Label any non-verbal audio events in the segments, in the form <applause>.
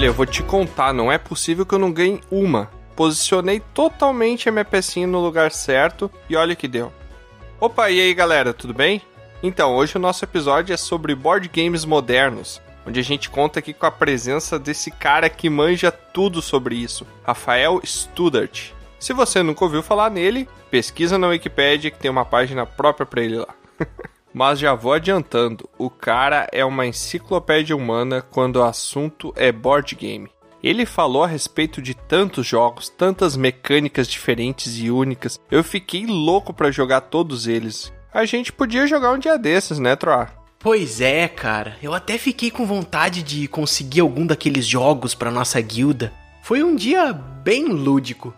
Olha, eu vou te contar, não é possível que eu não ganhe uma. Posicionei totalmente a minha pecinha no lugar certo e olha que deu. Opa, e aí galera, tudo bem? Então, hoje o nosso episódio é sobre board games modernos, onde a gente conta aqui com a presença desse cara que manja tudo sobre isso, Rafael Studart. Se você nunca ouviu falar nele, pesquisa na Wikipedia que tem uma página própria para ele lá. <laughs> Mas já vou adiantando, o cara é uma enciclopédia humana quando o assunto é board game. Ele falou a respeito de tantos jogos, tantas mecânicas diferentes e únicas. Eu fiquei louco para jogar todos eles. A gente podia jogar um dia desses, né, Troar? Pois é, cara. Eu até fiquei com vontade de conseguir algum daqueles jogos para nossa guilda. Foi um dia bem lúdico.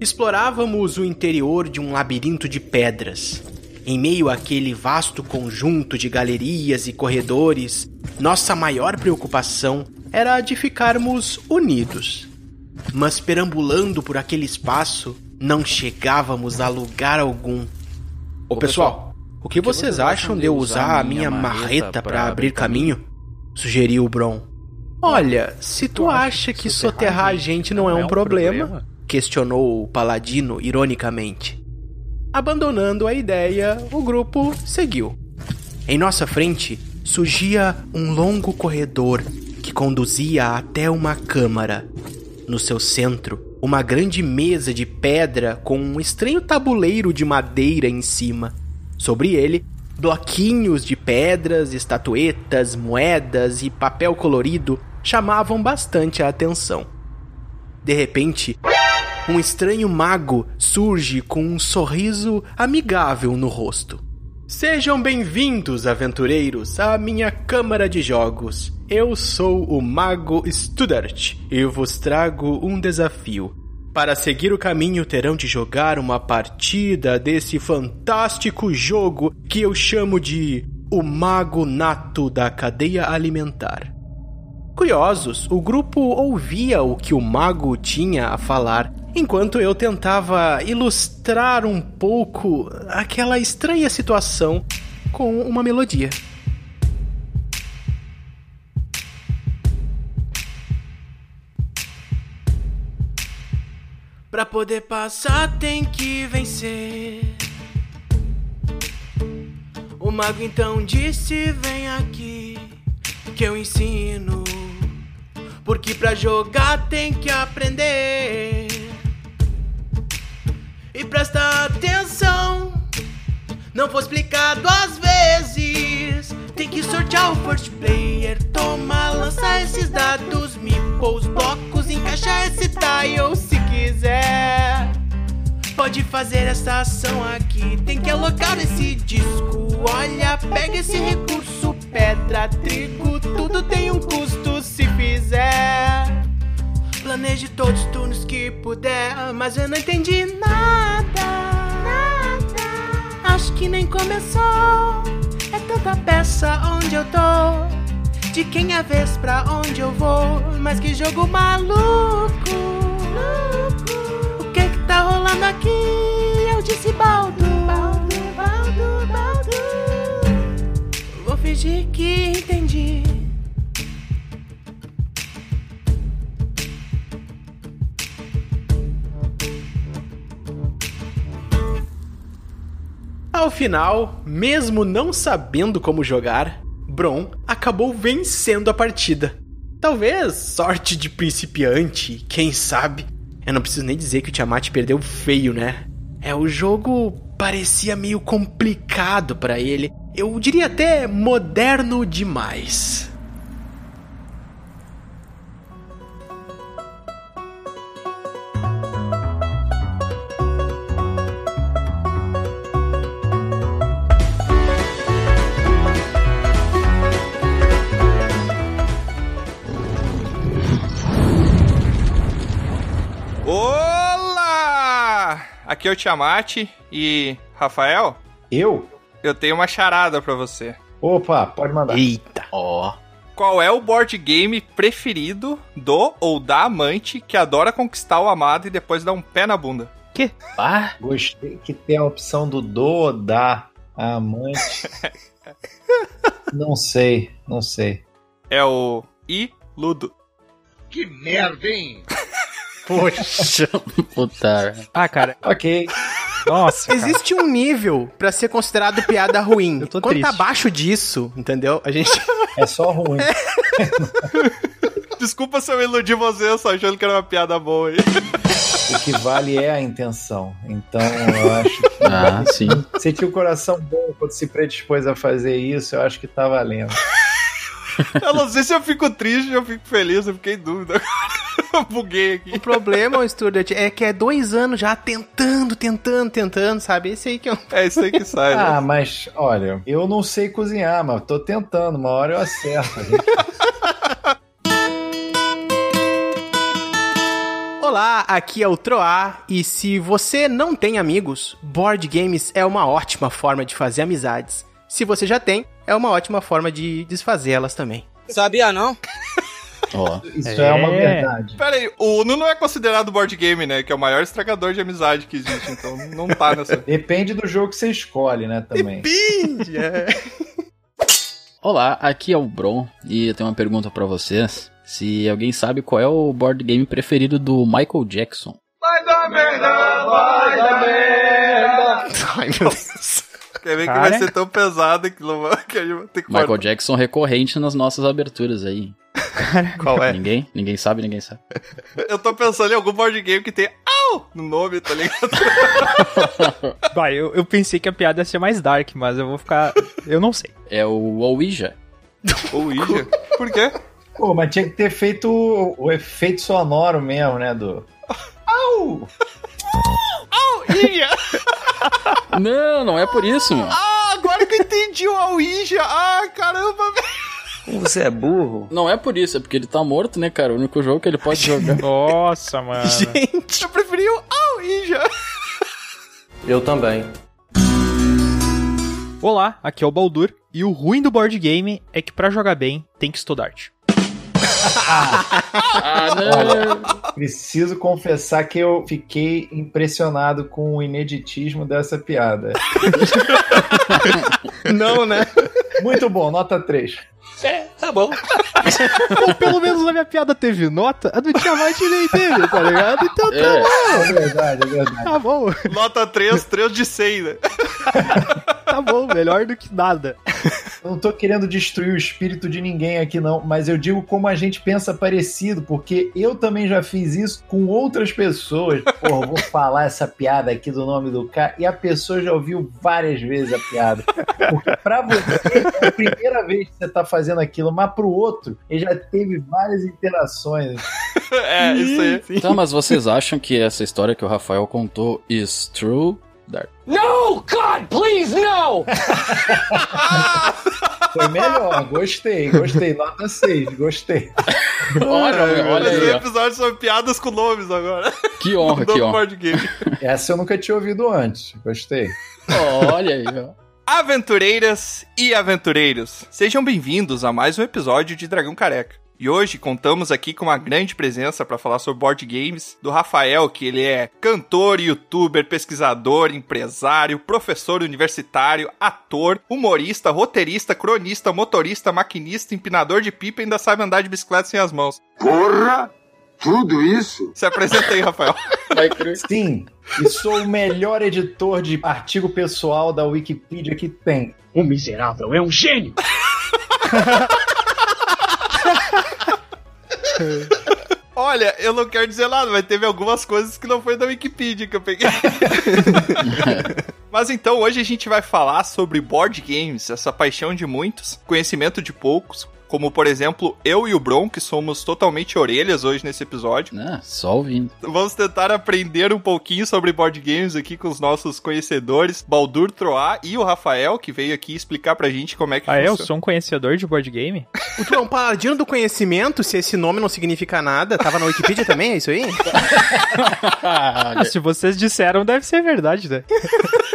Explorávamos o interior de um labirinto de pedras. Em meio àquele vasto conjunto de galerias e corredores, nossa maior preocupação era de ficarmos unidos. Mas perambulando por aquele espaço, não chegávamos a lugar algum. Ô pessoal, o que vocês acham de eu usar a minha marreta para abrir caminho? Sugeriu o Bron. Olha, se tu acha que soterrar a gente não é um problema, questionou o paladino ironicamente. Abandonando a ideia, o grupo seguiu. Em nossa frente surgia um longo corredor que conduzia até uma câmara. No seu centro, uma grande mesa de pedra com um estranho tabuleiro de madeira em cima. Sobre ele, bloquinhos de pedras, estatuetas, moedas e papel colorido chamavam bastante a atenção. De repente, um estranho mago surge com um sorriso amigável no rosto. Sejam bem-vindos, aventureiros, à minha câmara de jogos. Eu sou o Mago Studart e vos trago um desafio. Para seguir o caminho, terão de jogar uma partida desse fantástico jogo que eu chamo de O Mago Nato da Cadeia Alimentar. Curiosos, o grupo ouvia o que o mago tinha a falar enquanto eu tentava ilustrar um pouco aquela estranha situação com uma melodia. Pra poder passar tem que vencer. O mago então disse: Vem aqui, que eu ensino. Porque pra jogar tem que aprender. E presta atenção, não vou explicar duas vezes. Tem que sortear o first player, toma, lança esses dados, me os blocos, encaixa esse tile se quiser. Pode fazer essa ação aqui, tem que alocar esse disco. Olha, pega esse recurso, pedra, trigo, tudo tem um custo se fizer. Planeje todos os turnos que puder, mas eu não entendi nada. Nada. Acho que nem começou. É tanta peça onde eu tô. De quem é a vez pra onde eu vou. Mas que jogo maluco. O que que tá rolando aqui? Eu disse baldo. Baldo, baldo, baldo. Vou fingir que entendi. Ao final, mesmo não sabendo como jogar, Bron acabou vencendo a partida. Talvez sorte de principiante, quem sabe? Eu não preciso nem dizer que o Tiamat perdeu feio, né? É, o jogo parecia meio complicado para ele. Eu diria até moderno demais. Aqui é o Tiamat e Rafael. Eu? Eu tenho uma charada para você. Opa, pode mandar. Eita, ó. Qual é o board game preferido do ou da amante que adora conquistar o amado e depois dar um pé na bunda? Que? Ah, gostei que tem a opção do do ou da amante. <laughs> Não sei, não sei. É o Iludo. Que merda, hein? Poxa, puta. Ah, cara, Ok. nossa. cara. Existe um nível pra ser considerado piada ruim. Eu tô Quando tá triste. abaixo disso, entendeu? A gente. É só ruim. Desculpa se eu iludi você, só achando que era uma piada boa aí. O que vale é a intenção. Então, eu acho que Ah, sim. você tinha o coração bom quando se predispôs a fazer isso, eu acho que tá valendo. Eu não sei se eu fico triste ou eu fico feliz, eu fiquei em dúvida agora. Eu <laughs> buguei aqui. O problema, o Student, é que é dois anos já tentando, tentando, tentando, sabe? Esse aí que é um. É isso aí que sai, né? Ah, mas olha, eu não sei cozinhar, mas tô tentando. Uma hora eu acerto. <laughs> Olá, aqui é o Troá, e se você não tem amigos, board games é uma ótima forma de fazer amizades. Se você já tem, é uma ótima forma de desfazê-las também. Sabia não? <laughs> Isso é, uma É. verdade. Pera aí, o Uno não é considerado board game, né? Que é o maior estragador de amizade que existe, então não tá nessa. <laughs> Depende do jogo que você escolhe, né, também. Pinde! É. <laughs> Olá, aqui é o Bron e eu tenho uma pergunta pra vocês. Se alguém sabe qual é o board game preferido do Michael Jackson. <laughs> Ai, meu Deus. Quer ver que Cara. vai ser tão pesado que, não vai- que a gente vai ter que Michael cortar. Jackson recorrente nas nossas aberturas aí. Qual é? Ninguém? Ninguém sabe, ninguém sabe. Eu tô pensando em algum board game que tem AU no nome, tá ligado? <laughs> Vai, eu, eu pensei que a piada ia ser mais dark, mas eu vou ficar. Eu não sei. É o Ouija. Ou <laughs> Ouija. Por quê? Pô, mas tinha que ter feito o, o efeito sonoro mesmo, né, do... Au! Ouija! Não, não é por isso, meu. Ah, agora que eu entendi o Ouija! Ah, caramba, velho! Você é burro? Não é por isso, é porque ele tá morto, né, cara? O único jogo que ele pode jogar. <laughs> Nossa, mano. Gente, Eu preferi o Ouija! Eu também. Olá, aqui é o Baldur. E o ruim do board game é que pra jogar bem tem que estudar. Ah, não. Preciso confessar que eu fiquei impressionado com o ineditismo dessa piada. não, né? Muito bom, nota 3. Tá bom. Ou pelo menos a minha piada teve nota, a do Tiamat nem teve, tá ligado? Então É, É verdade, é verdade. tá bom, Nota 3, 3 de 100, né? tá bom, melhor do que nada. Eu não tô querendo destruir o espírito de ninguém aqui, não, mas eu digo como a gente pensa parecido, porque eu também já fiz isso com outras pessoas. Porra, vou falar essa piada aqui do nome do cara, e a pessoa já ouviu várias vezes a piada. Porque pra você é a primeira vez que você tá fazendo aquilo, mas pro outro, ele já teve várias interações. <laughs> É, isso aí. Tá, mas vocês acham que essa história que o Rafael contou is true? Dark? No, God, please, no! <laughs> Foi melhor, gostei, gostei. Nota 6, gostei. Olha, olha Esse aí, ó. episódio são piadas com nomes agora. Que honra, que honra. Essa eu nunca tinha ouvido antes, gostei. Olha aí, ó. Aventureiras e aventureiros, sejam bem-vindos a mais um episódio de Dragão Careca. E hoje contamos aqui com uma grande presença para falar sobre board games do Rafael, que ele é cantor, youtuber, pesquisador, empresário, professor universitário, ator, humorista, roteirista, cronista, motorista, maquinista, empinador de pipa e ainda sabe andar de bicicleta sem as mãos. Porra! Tudo isso? Se apresenta aí, Rafael. <laughs> Vai crer. Sim, e sou o melhor editor de artigo pessoal da Wikipedia que tem. O miserável é um gênio! <laughs> <laughs> Olha, eu não quero dizer nada, mas teve algumas coisas que não foi da Wikipedia que eu peguei. <laughs> mas então, hoje a gente vai falar sobre board games, essa paixão de muitos, conhecimento de poucos. Como, por exemplo, eu e o Bron, que somos totalmente orelhas hoje nesse episódio. Ah, só ouvindo. Vamos tentar aprender um pouquinho sobre board games aqui com os nossos conhecedores, Baldur Troá e o Rafael, que veio aqui explicar pra gente como é que Ah, eu funciona. sou um conhecedor de board game? <laughs> O tu é um paladino do conhecimento, se esse nome não significa nada. Tava na Wikipedia também, é isso aí? <laughs> Ah, se vocês disseram, deve ser verdade, né? <laughs>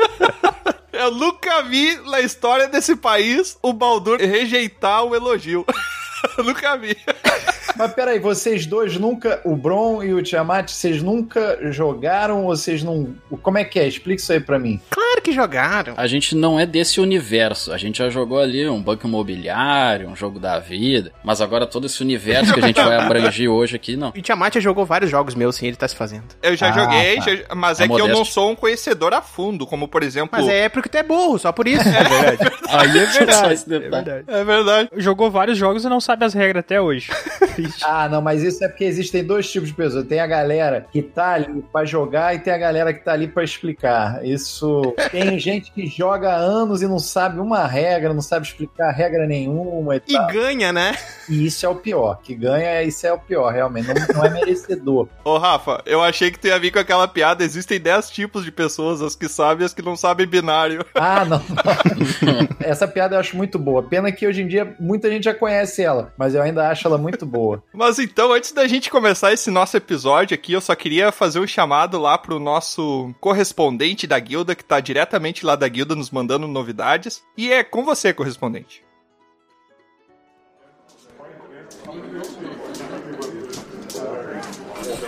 Eu nunca vi na história desse país o Baldur rejeitar o elogio. <laughs> Eu nunca vi. <laughs> Mas peraí, vocês dois nunca, o Bron e o Tiamat, vocês nunca jogaram ou vocês não. Como é que é? Explica isso aí pra mim. Claro que jogaram. A gente não é desse universo. A gente já jogou ali um banco imobiliário, um jogo da vida. Mas agora todo esse universo que a gente vai abranger hoje aqui, não. E Tiamat já jogou vários jogos meus, sim, ele tá se fazendo. Eu já Ah, joguei, tá. já- mas É é, que eu não sou um conhecedor a fundo, como por exemplo. Mas é porque tu é burro, só por isso. <laughs> Aí é Só verdade. esse é detalhe. verdade. É verdade. Jogou vários jogos e não sabe as regras até hoje. <laughs> Triste. Ah, não, mas isso é porque existem dois tipos de pessoas. Tem a galera que tá ali pra jogar e tem a galera que tá ali pra explicar. Isso. Tem <laughs> gente que joga há anos e não sabe uma regra, não sabe explicar regra nenhuma e E tal. ganha, né? E isso é o pior. Que ganha, isso é o pior, realmente. Não, não é merecedor. <laughs> Ô, Rafa, eu achei que tu ia vir com aquela piada. Existem 10 tipos de pessoas, as que sabem e as que não sabem binário. <laughs> Ah, não, não. Essa piada eu acho muito boa. Pena que hoje em dia muita gente já conhece ela, mas eu ainda acho ela muito boa. Mas então, antes da gente começar esse nosso episódio aqui, eu só queria fazer um chamado lá pro nosso correspondente da guilda, que tá diretamente lá da guilda nos mandando novidades. E é com você, correspondente.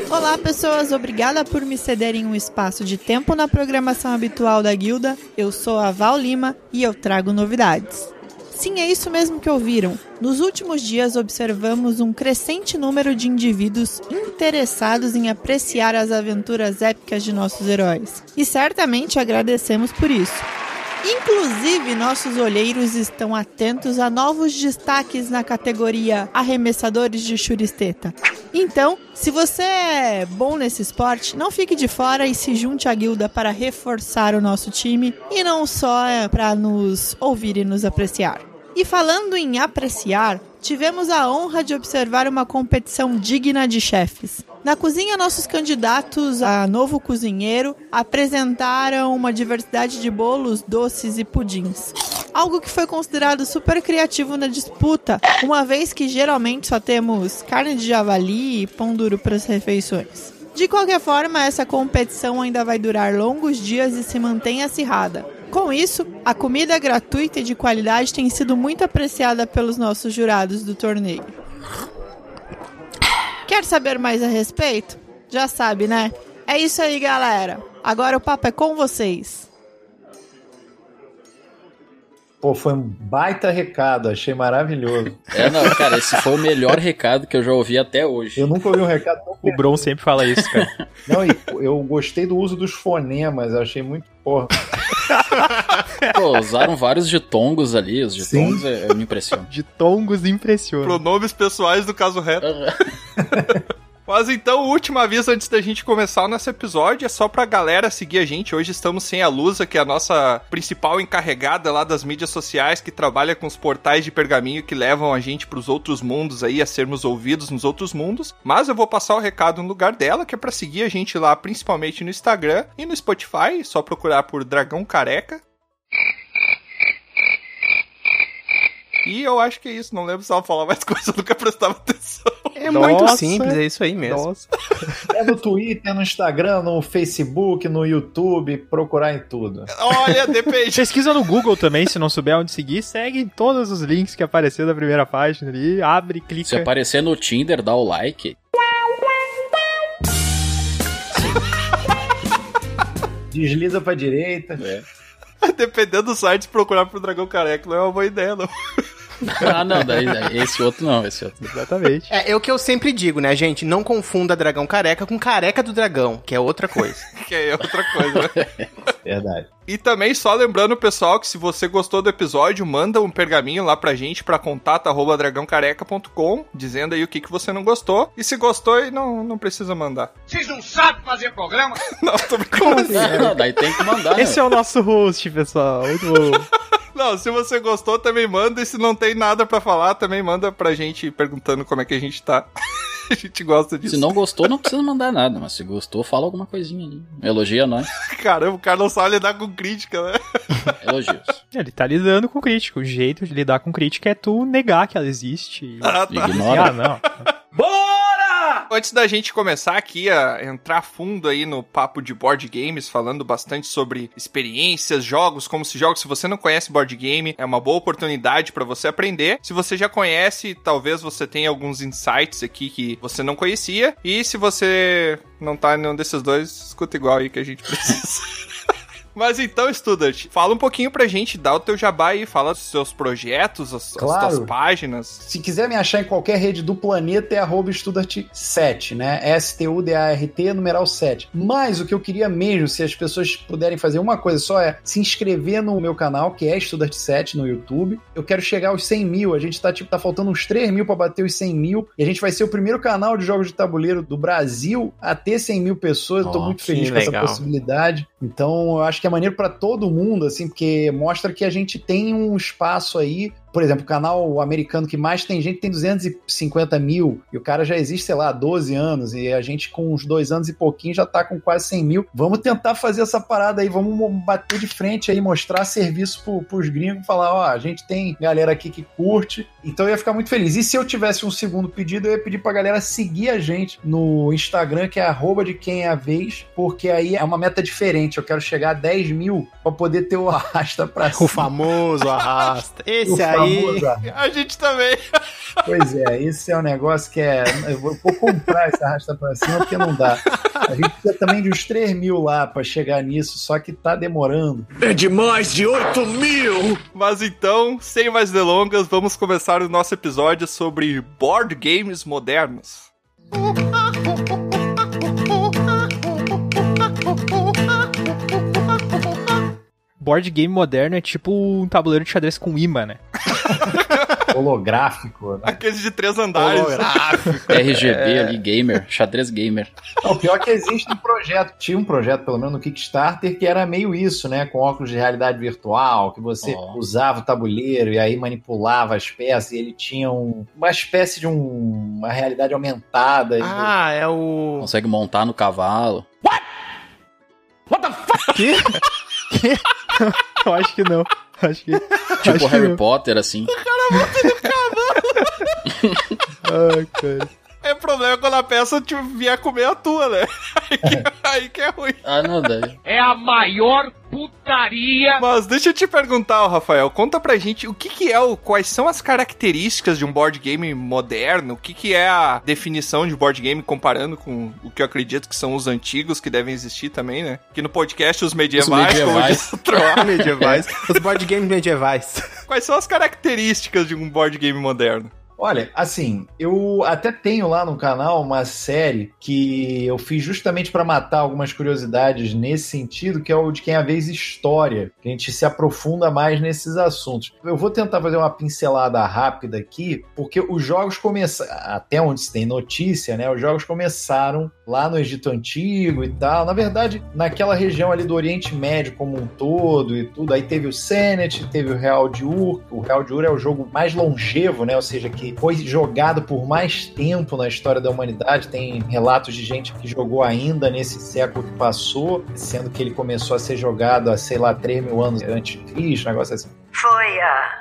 Olá, pessoas. Obrigada por me cederem um espaço de tempo na programação habitual da guilda. Eu sou a Val Lima e eu trago novidades. Sim, é isso mesmo que ouviram. Nos últimos dias observamos um crescente número de indivíduos interessados em apreciar as aventuras épicas de nossos heróis. E certamente agradecemos por isso. Inclusive, nossos olheiros estão atentos a novos destaques na categoria Arremessadores de Churisteta. Então, se você é bom nesse esporte, não fique de fora e se junte à guilda para reforçar o nosso time e não só é, para nos ouvir e nos apreciar. E falando em apreciar, tivemos a honra de observar uma competição digna de chefes. Na cozinha, nossos candidatos a novo cozinheiro apresentaram uma diversidade de bolos, doces e pudins. Algo que foi considerado super criativo na disputa, uma vez que geralmente só temos carne de javali e pão duro para as refeições. De qualquer forma, essa competição ainda vai durar longos dias e se mantém acirrada. Com isso, a comida gratuita e de qualidade tem sido muito apreciada pelos nossos jurados do torneio. Quer saber mais a respeito? Já sabe, né? É isso aí, galera. Agora o papo é com vocês. Pô, foi um baita recado, achei maravilhoso. É, não, cara, esse foi o melhor recado que eu já ouvi até hoje. Eu nunca ouvi um recado tão O Bron sempre fala isso, cara. Não, e eu gostei do uso dos fonemas, eu achei muito porra. Pô, usaram vários ditongos ali, os ditongos é, me impressionam. De tongos impressiona. Pronomes pessoais do caso reto. <laughs> Mas então, o último aviso antes da gente começar o nosso episódio é só pra galera seguir a gente. Hoje estamos sem a Lusa, que é a nossa principal encarregada lá das mídias sociais, que trabalha com os portais de pergaminho que levam a gente pros outros mundos aí, a sermos ouvidos nos outros mundos. Mas eu vou passar o recado no lugar dela, que é pra seguir a gente lá, principalmente no Instagram e no Spotify, só procurar por Dragão Careca. E eu acho que é isso, não lembro se ela falar mais <laughs> coisa, eu nunca prestava atenção. É Nossa. muito simples, é isso aí mesmo. Nossa. <laughs> É no Twitter, no Instagram, no Facebook, no YouTube, procurar em tudo. Olha, <laughs> depende. Pesquisa no Google também, se não souber onde seguir. Segue em todos os links que apareceu da primeira página ali. Abre, Se clica. aparecer no Tinder, dá o like. Desliza pra direita. É. Dependendo do site, procurar pro Dragão Careca não é uma boa ideia, não. <laughs> Ah, não, daí, daí esse outro não, esse outro. Exatamente. É, é o que eu sempre digo, né, gente? Não confunda dragão careca com careca do dragão, que é outra coisa. <laughs> Que é outra coisa, né? <laughs> Verdade. E também, só lembrando, pessoal, que se você gostou do episódio, manda um pergaminho lá pra gente, pra contato.dragãocareca.com, dizendo aí o que, que você não gostou. E se gostou, aí não, não precisa mandar. Vocês não sabem fazer programa? Não, tô brincando. Não, daí tem que mandar. Esse é o nosso host, pessoal. Muito bom. Não, se você gostou, também manda. E se não tem nada pra falar, também manda pra gente perguntando como é que a gente tá. <laughs> a gente gosta disso. Se não gostou, não precisa mandar nada, mas se gostou, fala alguma coisinha ali. Elogia nós. <laughs> Caramba, o cara não sabe lidar com crítica, né? <laughs> Elogios. Ele tá lidando com crítica. O jeito de lidar com crítica é tu negar que ela existe. Ah, tá. Ignora. Ah, não. Antes da gente começar aqui a entrar fundo aí no papo de board games, falando bastante sobre experiências, jogos, como se jogos. Se você não conhece board game, é uma boa oportunidade para você aprender. Se você já conhece, talvez você tenha alguns insights aqui que você não conhecia. E se você não tá em nenhum desses dois, escuta igual aí que a gente precisa. <laughs> Mas então, Student, fala um pouquinho pra gente, dá o teu jabá aí, fala dos seus projetos, as, Claro. as tuas páginas. Se quiser me achar em qualquer rede do planeta, é arroba Studart7, né? S-T-U-D-A-R-T, numeral 7. Mas o que eu queria mesmo, se as pessoas puderem fazer uma coisa só, é se inscrever no meu canal, que é Studart7 no YouTube. Eu quero chegar aos 100 mil. A gente tá, tipo, tá faltando uns 3 mil pra bater os 100 mil. E a gente vai ser o primeiro canal de jogos de tabuleiro do Brasil a ter 100 mil pessoas. Eu tô muito feliz com essa possibilidade. Então, eu acho que é maneiro pra todo mundo, assim, porque mostra que a gente tem um espaço aí. Por exemplo, o canal americano que mais tem gente tem 250 mil, e o cara já existe, sei lá, há 12 anos, e a gente com uns dois anos e pouquinho já tá com quase 100 mil. Vamos tentar fazer essa parada aí, vamos mo- bater de frente aí, mostrar serviço pro, pros gringos, falar, ó, a gente tem galera aqui que curte, então eu ia ficar muito feliz. E se eu tivesse um segundo pedido, eu ia pedir pra galera seguir a gente no Instagram, que é arroba de quem é a vez, porque aí é uma meta diferente. Eu quero chegar a 10 mil pra poder ter o <laughs> arrasta pra cima. O famoso arrasta. Esse aí. Famoso arrasta. A gente também. <laughs> Pois é, esse é um negócio que é. Eu vou, vou comprar esse arrasta pra cima porque não dá. A gente precisa também de uns 3 mil lá pra chegar nisso, só que tá demorando. É de mais de 8 mil! Mas então, sem mais delongas, vamos começar o nosso episódio sobre board games modernos. <laughs> Board game moderno é tipo um tabuleiro de xadrez com imã, né? <laughs> Holográfico. Né? Aqueles de três andares. RGB ali, gamer, xadrez gamer. Não, o pior é que existe um projeto, tinha um projeto, pelo menos no Kickstarter, que era meio isso, né? Com óculos de realidade virtual, que você Ó. usava o tabuleiro e aí manipulava as peças, e ele tinha um- uma espécie de um- uma realidade aumentada. Ah, é o. Consegue montar no cavalo. Que? <laughs> Que? <laughs> Eu acho que não. Acho que. Tipo acho que Harry não. Potter, assim. <laughs> Ai, cara. É problema quando a peça te vier comer a tua, né? <laughs> Aí que, aí que é ruim. Ah, não, daí. É a maior putaria. Mas deixa eu te perguntar, Rafael, conta pra gente o que, que é o. Quais são as características de um board game moderno? O que, que é a definição de board game comparando com o que eu acredito que são os antigos que devem existir também, né? Que no podcast os medievais, como medievais. disse o Troá. medievais. <laughs> Os board games medievais. Quais são as características de um board game moderno? Olha, assim, eu até tenho lá no canal uma série que eu fiz justamente para matar algumas curiosidades nesse sentido, que é o de quem a vez história, que a gente se aprofunda mais nesses assuntos. Eu vou tentar fazer uma pincelada rápida aqui, porque os jogos começaram, até onde se tem notícia, né? Os jogos começaram lá no Egito Antigo e tal. Na verdade, naquela região ali do Oriente Médio como um todo e tudo. Aí teve o Senet, teve o Real de Ur. O Real de Ur é o jogo mais longevo, né? Ou seja, que foi jogado por mais tempo na história da humanidade. Tem relatos de gente que jogou ainda nesse século que passou, sendo que ele começou a ser jogado há, sei lá, 3 mil anos antes de Cristo, um negócio assim. Foi há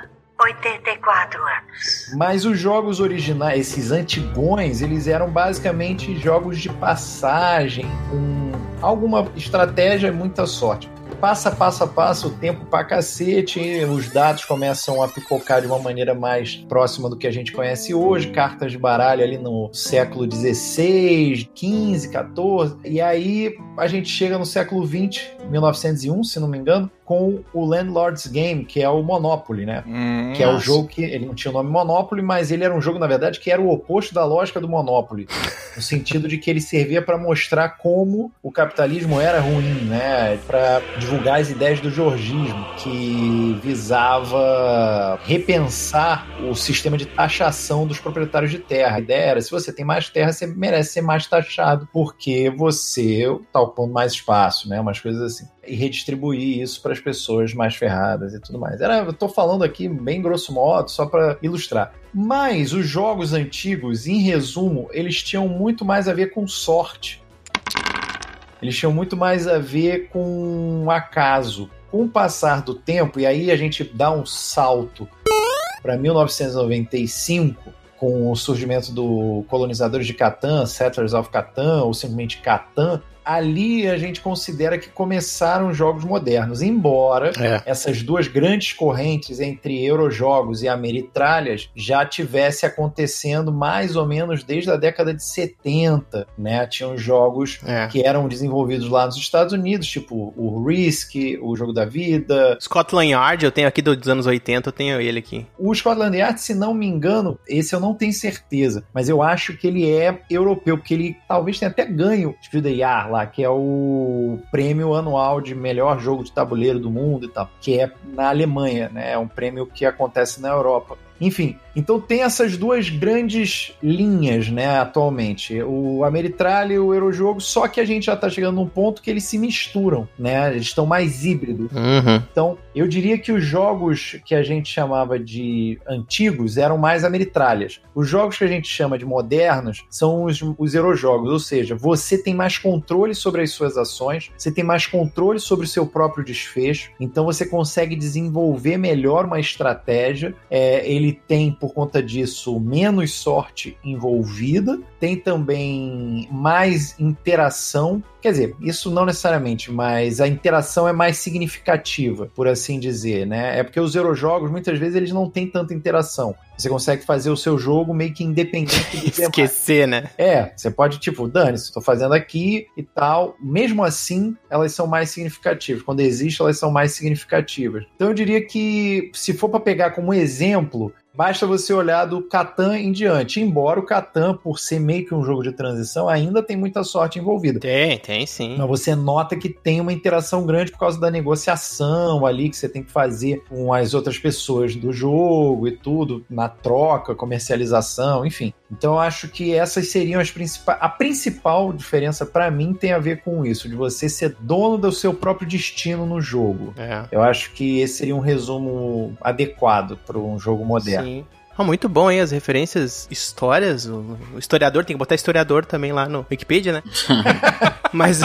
84 anos. Mas os jogos originais, esses antigões, eles eram basicamente jogos de passagem, com alguma estratégia e muita sorte. Passa, passa, passa o tempo pra cacete, os dados começam a picocar de uma maneira mais próxima do que a gente conhece hoje, cartas de baralho ali no século XVI, XV, XIV, e aí a gente chega no século XX, 1901, se não me engano, com o Landlord's Game, que é o Monopoly, né? Hum, que é o Nossa. jogo que ele não tinha o nome Monopoly, mas ele era um jogo, na verdade, que era o oposto da lógica do Monopoly, no sentido de que ele servia para mostrar como o capitalismo era ruim, né? Para divulgar as ideias do georgismo, que visava repensar o sistema de taxação dos proprietários de terra. A ideia era, se você tem mais terra, você merece ser mais taxado, porque você está ocupando mais espaço, né? Umas coisas assim e redistribuir isso para as pessoas mais ferradas e tudo mais. Era, eu tô falando aqui bem grosso modo, só para ilustrar. Mas os jogos antigos, em resumo, eles tinham muito mais a ver com sorte. Eles tinham muito mais a ver com acaso. Com o passar do tempo, e aí a gente dá um salto para 1995, com o surgimento do Colonizadores de Catan, Settlers of Catan, ou simplesmente Catan, ali a gente considera que começaram os jogos modernos. Embora É. essas duas grandes correntes entre Eurojogos e Ameritralhas já tivesse acontecendo mais ou menos desde a década de 70, né? Tinham jogos É. que eram desenvolvidos lá nos Estados Unidos, tipo o Risk, o Jogo da Vida. Scotland Yard, eu tenho aqui dos anos 80, eu tenho ele aqui. O Scotland Yard, se não me engano, esse eu não tenho certeza, mas eu acho que ele é europeu, porque ele talvez tenha até ganho Spiel des Jahres lá, que é o prêmio anual de melhor jogo de tabuleiro do mundo e tal, que é na Alemanha, né? É um prêmio que acontece na Europa. Enfim, então tem essas duas grandes linhas, né, atualmente. O Ameritralha e o Eurojogo, só que a gente já tá chegando num ponto que eles se misturam, né? Eles estão mais híbridos. Uhum. Então, eu diria que os jogos que a gente chamava de antigos eram mais ameritralhas. Os jogos que a gente chama de modernos são os, os Eurojogos, ou seja, você tem mais controle sobre as suas ações, você tem mais controle sobre o seu próprio desfecho, então você consegue desenvolver melhor uma estratégia. É, ele tem, por conta disso, menos sorte envolvida, tem também mais interação. Quer dizer, isso não necessariamente, mas a interação é mais significativa, por assim dizer, né? É porque os Eurojogos, muitas vezes, eles não têm tanta interação. Você consegue fazer o seu jogo meio que independente do <laughs> demais. Esquecer, né? É, você pode, tipo, dane-se, tô fazendo aqui e tal. Mesmo assim, elas são mais significativas. Quando existe, elas são mais significativas. Então eu diria que, se for para pegar como exemplo, Basta você olhar do Catan em diante. Embora o Catan, por ser meio que um jogo de transição, ainda tem muita sorte envolvida. Tem, tem sim. Mas você nota que tem uma interação grande por causa da negociação ali que você tem que fazer com as outras pessoas do jogo e tudo, na troca, comercialização, enfim. Então eu acho que essas seriam as principais. A principal diferença para mim tem a ver com isso, de você ser dono do seu próprio destino no jogo. É. Eu acho que esse seria um resumo adequado para um jogo moderno. Sim. Ah, muito bom, hein? As referências, histórias. O historiador, tem que botar historiador também lá no Wikipedia, né? <laughs> Mas.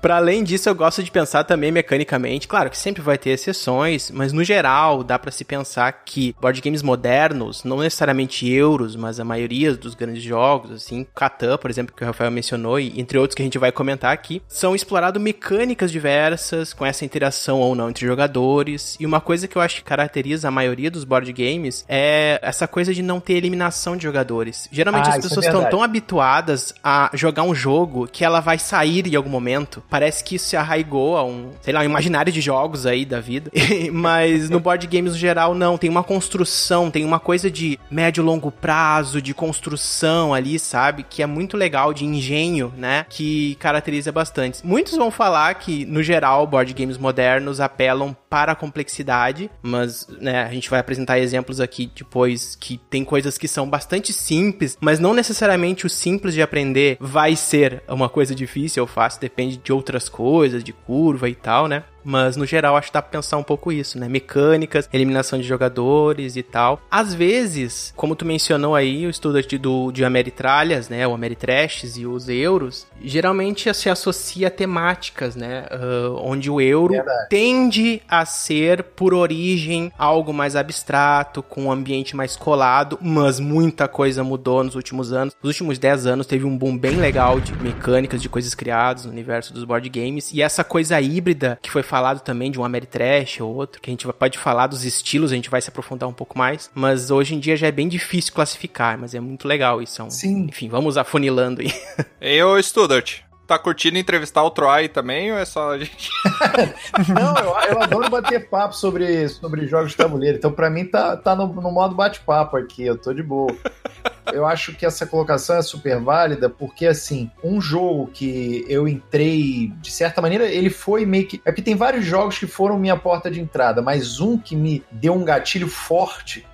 Para além disso, eu gosto de pensar também mecanicamente. Claro que sempre vai ter exceções, mas no geral dá para se pensar que board games modernos, não necessariamente euros, mas a maioria dos grandes jogos, assim, Catan, por exemplo, que o Rafael mencionou, e entre outros que a gente vai comentar aqui, são explorados mecânicas diversas, com essa interação ou não entre jogadores. E uma coisa que eu acho que caracteriza a maioria dos board games é essa coisa de não ter eliminação de jogadores. Geralmente Ah, as é pessoas estão verdade. tão habituadas a jogar um jogo que ela vai sair em algum momento. Parece que isso se arraigou a um, sei lá, um imaginário de jogos aí da vida. <laughs> Mas no board games no geral, não. Tem uma construção, tem uma coisa de médio longo prazo, de construção ali, sabe? Que é muito legal, de engenho, né? Que caracteriza bastante. Muitos vão falar que, no geral, board games modernos apelam para a complexidade, mas, né, a gente vai apresentar exemplos aqui depois que tem coisas que são bastante simples, mas não necessariamente o simples de aprender vai ser uma coisa difícil ou fácil, depende de outras coisas, de curva e tal, né? Mas no geral acho que dá pra pensar um pouco isso, né? Mecânicas, eliminação de jogadores e tal. Às vezes, como tu mencionou aí, o estudo de, do, de Ameritralhas, né? O Ameritrashes e os euros, geralmente se associa a temáticas, né? Ah, onde o euro Verdade. tende a ser, por origem, algo mais abstrato, com um ambiente mais colado, mas muita coisa mudou nos últimos anos. Nos últimos 10 anos teve um boom bem legal de mecânicas, de coisas criadas no universo dos board games, e essa coisa híbrida que foi falado também de um Ameritrash ou outro, que a gente pode falar dos estilos, a gente vai se aprofundar um pouco mais, mas hoje em dia já é bem difícil classificar, mas é muito legal isso. É um- Sim. Enfim, vamos afunilando aí. <laughs> E ô, Studart, tá curtindo entrevistar o Troy também ou é só a gente? <laughs> Não, eu, eu adoro bater papo sobre, sobre jogos de tabuleiro. Então, pra mim, tá, tá no, no modo bate-papo aqui. Eu tô de boa. <laughs> Eu acho que essa colocação é super válida, porque, assim, um jogo que eu entrei, de certa maneira, ele foi meio que. É porque tem vários jogos que foram minha porta de entrada, mas um que me deu um gatilho forte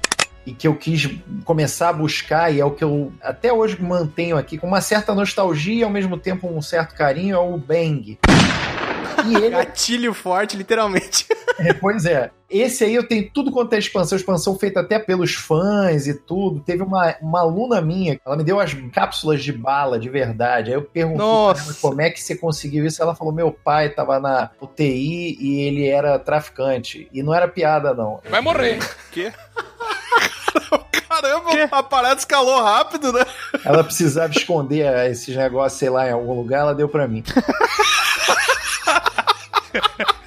e que eu quis começar a buscar, e é o que eu até hoje mantenho aqui, com uma certa nostalgia e ao mesmo tempo um certo carinho, é o Bang. E ele é <laughs> Gatilho forte, literalmente. é, pois é. Esse aí eu tenho tudo quanto é expansão, expansão feita até pelos fãs e tudo. Teve uma, uma aluna minha, ela me deu as cápsulas de bala de verdade. Aí eu perguntei ela como é que você conseguiu isso. Ela falou: meu pai tava na UTI e ele era traficante. E não era piada, não. Vai morrer. Quê? o cara Caramba, a parada escalou rápido, né? Ela precisava esconder esses negócios, sei lá, em algum lugar, ela deu pra mim. <laughs>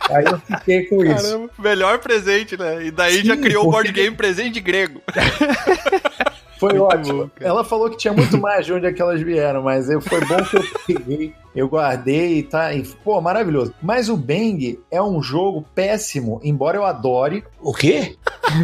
Aí eu fiquei com isso. Caramba, melhor presente, né? E daí Sim, já criou o porque- board game presente grego. <laughs> Foi Muito ótimo. bom, ela falou que tinha muito mais de onde é que elas vieram, mas eu, foi bom que eu peguei, eu guardei e tá. E, pô, maravilhoso. Mas o Bang é um jogo péssimo, embora eu adore, O quê?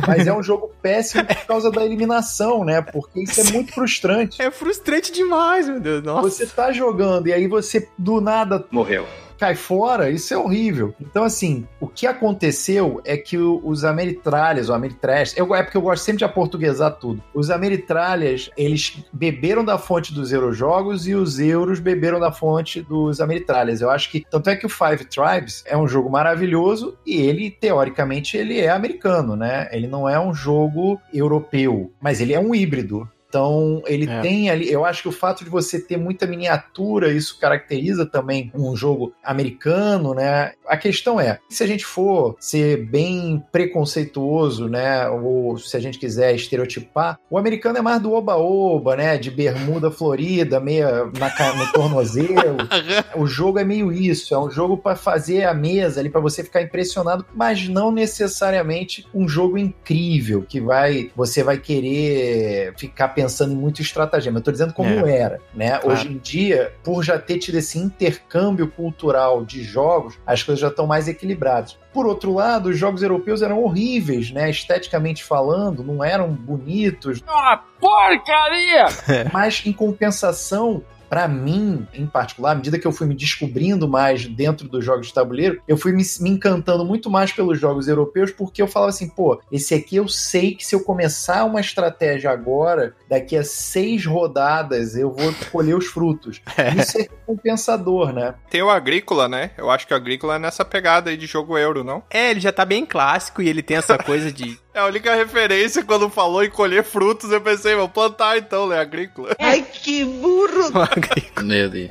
mas é um jogo péssimo por causa da eliminação, né? Porque isso é muito frustrante. É frustrante demais, meu Deus. Nossa. Você tá jogando e aí você do nada Morreu. Cai fora, isso é horrível. Então, assim, o que aconteceu é que os Ameritralhas, ou Ameritrash, eu, é porque eu gosto sempre de aportuguesar tudo. Os Ameritralhas, eles beberam da fonte dos Eurojogos e os Euros beberam da fonte dos Ameritralhas. Eu acho que, tanto é que o Five Tribes é um jogo maravilhoso e ele, teoricamente, ele é americano, né? Ele não é um jogo europeu, mas ele é um híbrido. Então, ele É. tem ali. Eu acho que o fato de você ter muita miniatura, isso caracteriza também um jogo americano, né? A questão é: se a gente for ser bem preconceituoso, né? Ou se a gente quiser estereotipar, o americano é mais do oba-oba, né? De bermuda florida, meia na, no tornozelo. <laughs> o jogo é meio isso, é um jogo para fazer a mesa ali, para você ficar impressionado, mas não necessariamente um jogo incrível que vai você vai querer ficar pensando em muito estratagema. Eu tô dizendo como era, né? Claro. Hoje em dia, por já ter tido esse intercâmbio cultural de jogos, as coisas já estão mais equilibradas. Por outro lado, os jogos europeus eram horríveis, né? Esteticamente falando, não eram bonitos, Uma porcaria! <laughs> mas em compensação, pra mim, em particular, à medida que eu fui me descobrindo mais dentro dos jogos de tabuleiro, eu fui me, me encantando muito mais pelos jogos europeus, porque eu falava assim, pô, esse aqui eu sei que se eu começar uma estratégia agora, daqui a seis rodadas eu vou colher os frutos. <laughs> Isso é compensador, né? Tem o Agrícola, né? Eu acho que o Agrícola é nessa pegada aí de jogo euro, não? É, ele já tá bem clássico e ele tem essa coisa de. <laughs> É a única referência quando falou em colher frutos, eu pensei, vou plantar então, né? Agrícola. Ai, que burro! <laughs> Meu Deus.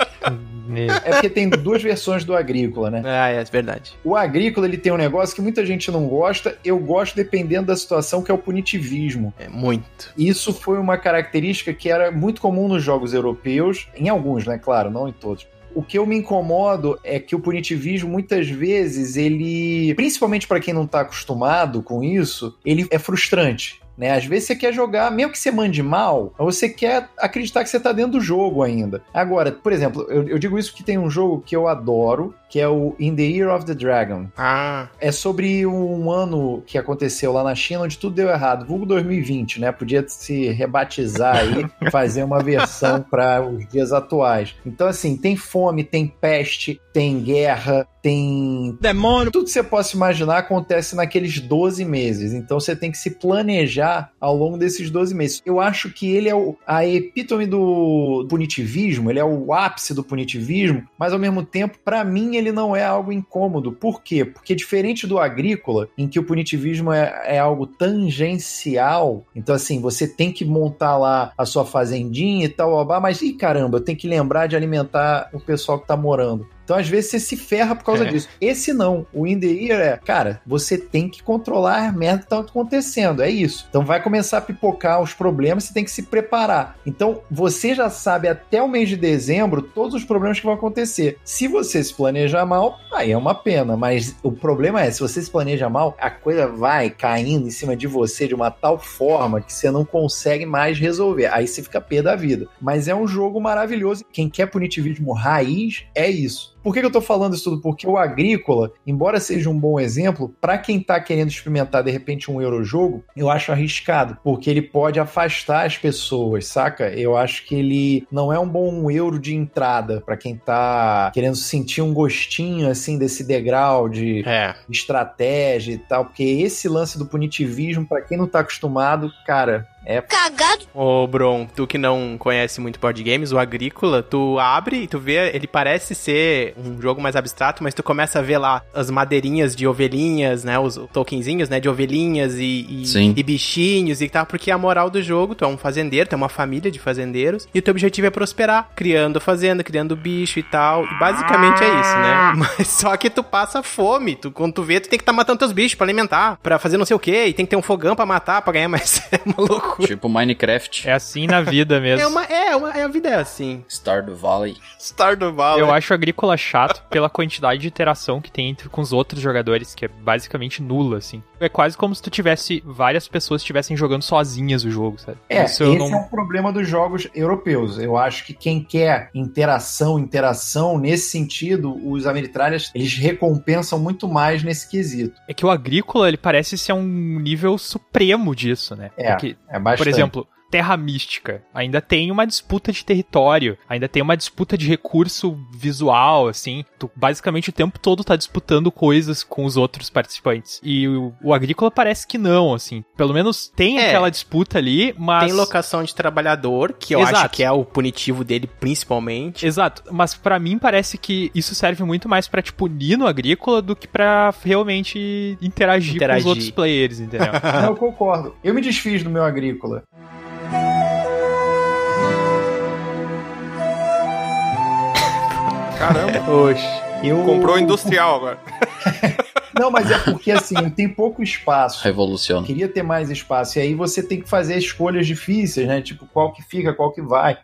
É porque tem duas versões do agrícola, né? ah, é, é verdade. O agrícola ele tem um negócio que muita gente não gosta, eu gosto dependendo da situação, que é o punitivismo. É muito. Isso foi uma característica que era muito comum nos jogos europeus, em alguns, né? Claro, não em todos. O que eu me incomodo é que o punitivismo, muitas vezes, ele, principalmente para quem não tá acostumado com isso, ele é frustrante. Né? Às vezes você quer jogar, mesmo que você mande mal, você quer acreditar que você tá dentro do jogo ainda. Agora, por exemplo, eu, eu digo isso que tem um jogo que eu adoro, que é o In the Year of the Dragon. Ah, É sobre um ano que aconteceu lá na China onde tudo deu errado, vulgo 2020, né? Podia se rebatizar aí, <laughs> fazer uma versão para os dias atuais. Então, assim, tem fome, tem peste, tem guerra, tem. Demônio. Tudo que você possa imaginar acontece naqueles 12 meses. Então você tem que se planejar ao longo desses 12 meses. Eu acho que ele é o- a epítome do punitivismo, ele é o ápice do punitivismo, mas ao mesmo tempo, para mim, ele não é algo incômodo. Por quê? Porque diferente do agrícola, em que o punitivismo é, é algo tangencial, então assim, você tem que montar lá a sua fazendinha e tal, mas ih caramba, eu tenho que lembrar de alimentar o pessoal que tá morando. Então, às vezes, você se ferra por causa É. disso. Esse não. O In The Year é, cara, você tem que controlar as merdas que estão acontecendo. É isso. Então, vai começar a pipocar os problemas, você tem que se preparar. Então, você já sabe até o mês de dezembro todos os problemas que vão acontecer. Se você se planejar mal, aí é uma pena. Mas o problema é, se você se planeja mal, a coisa vai caindo em cima de você de uma tal forma que você não consegue mais resolver. Aí você fica pé da vida. Mas é um jogo maravilhoso. Quem quer punitivismo raiz é isso. Por que, que eu tô falando isso tudo? Porque o Agrícola, embora seja um bom exemplo, para quem tá querendo experimentar de repente um Eurojogo, eu acho arriscado, porque ele pode afastar as pessoas, saca? Eu acho que ele não é um bom euro de entrada para quem tá querendo sentir um gostinho assim desse degrau de é. estratégia e tal, porque esse lance do punitivismo, para quem não tá acostumado, cara, é Cagado! Ô, Bron, tu que não conhece muito board games, o Agrícola, tu abre e tu vê, ele parece ser um jogo mais abstrato, mas tu começa a ver lá as madeirinhas de ovelhinhas, né, os tokenzinhos, né, de ovelhinhas e, e, e bichinhos e tal, porque a moral do jogo, tu é um fazendeiro, tu é uma família de fazendeiros, e o teu objetivo é prosperar, criando fazenda, criando bicho e tal, e basicamente é isso, né, <laughs> mas só que tu passa fome, tu, quando tu vê, tu tem que estar matando teus bichos pra alimentar, pra fazer não sei o que, e tem que ter um fogão pra matar, pra ganhar mais, é <laughs> uma loucura. Tipo Minecraft. É assim na vida mesmo. É uma, é uma, é a vida é assim. Stardew Valley. Stardew Valley. Eu acho agrícola chato pela quantidade de interação que tem entre com os outros jogadores, que é basicamente nula, assim. É quase como se tu tivesse várias pessoas estivessem jogando sozinhas o jogo, sabe? É, Isso esse não- é um problema dos jogos europeus. Eu acho que quem quer interação, interação, nesse sentido, os Ameritralhas, eles recompensam muito mais nesse quesito. É que o agrícola, ele parece ser um nível supremo disso, né? É, Porque, é bastante. por exemplo, Terra Mística ainda tem uma disputa de território, ainda tem uma disputa de recurso visual, assim. Tu basicamente o tempo todo tá disputando coisas com os outros participantes. E o, o agrícola parece que não, assim. Pelo menos tem É. aquela disputa ali, mas. Tem locação de trabalhador, que eu Exato. acho que é o punitivo dele principalmente. Exato, mas pra mim parece que isso serve muito mais pra te punir no agrícola do que pra realmente interagir, Interagir. com os outros players, entendeu? <laughs> Não, eu concordo. Eu me desfiz do meu agrícola. Caramba. Oxe. Eu... Comprou industrial agora. <laughs> Não, mas é porque assim, tem pouco espaço. Revoluciona. Queria ter mais espaço. E aí você tem que fazer escolhas difíceis, né? Tipo, qual que fica, qual que vai.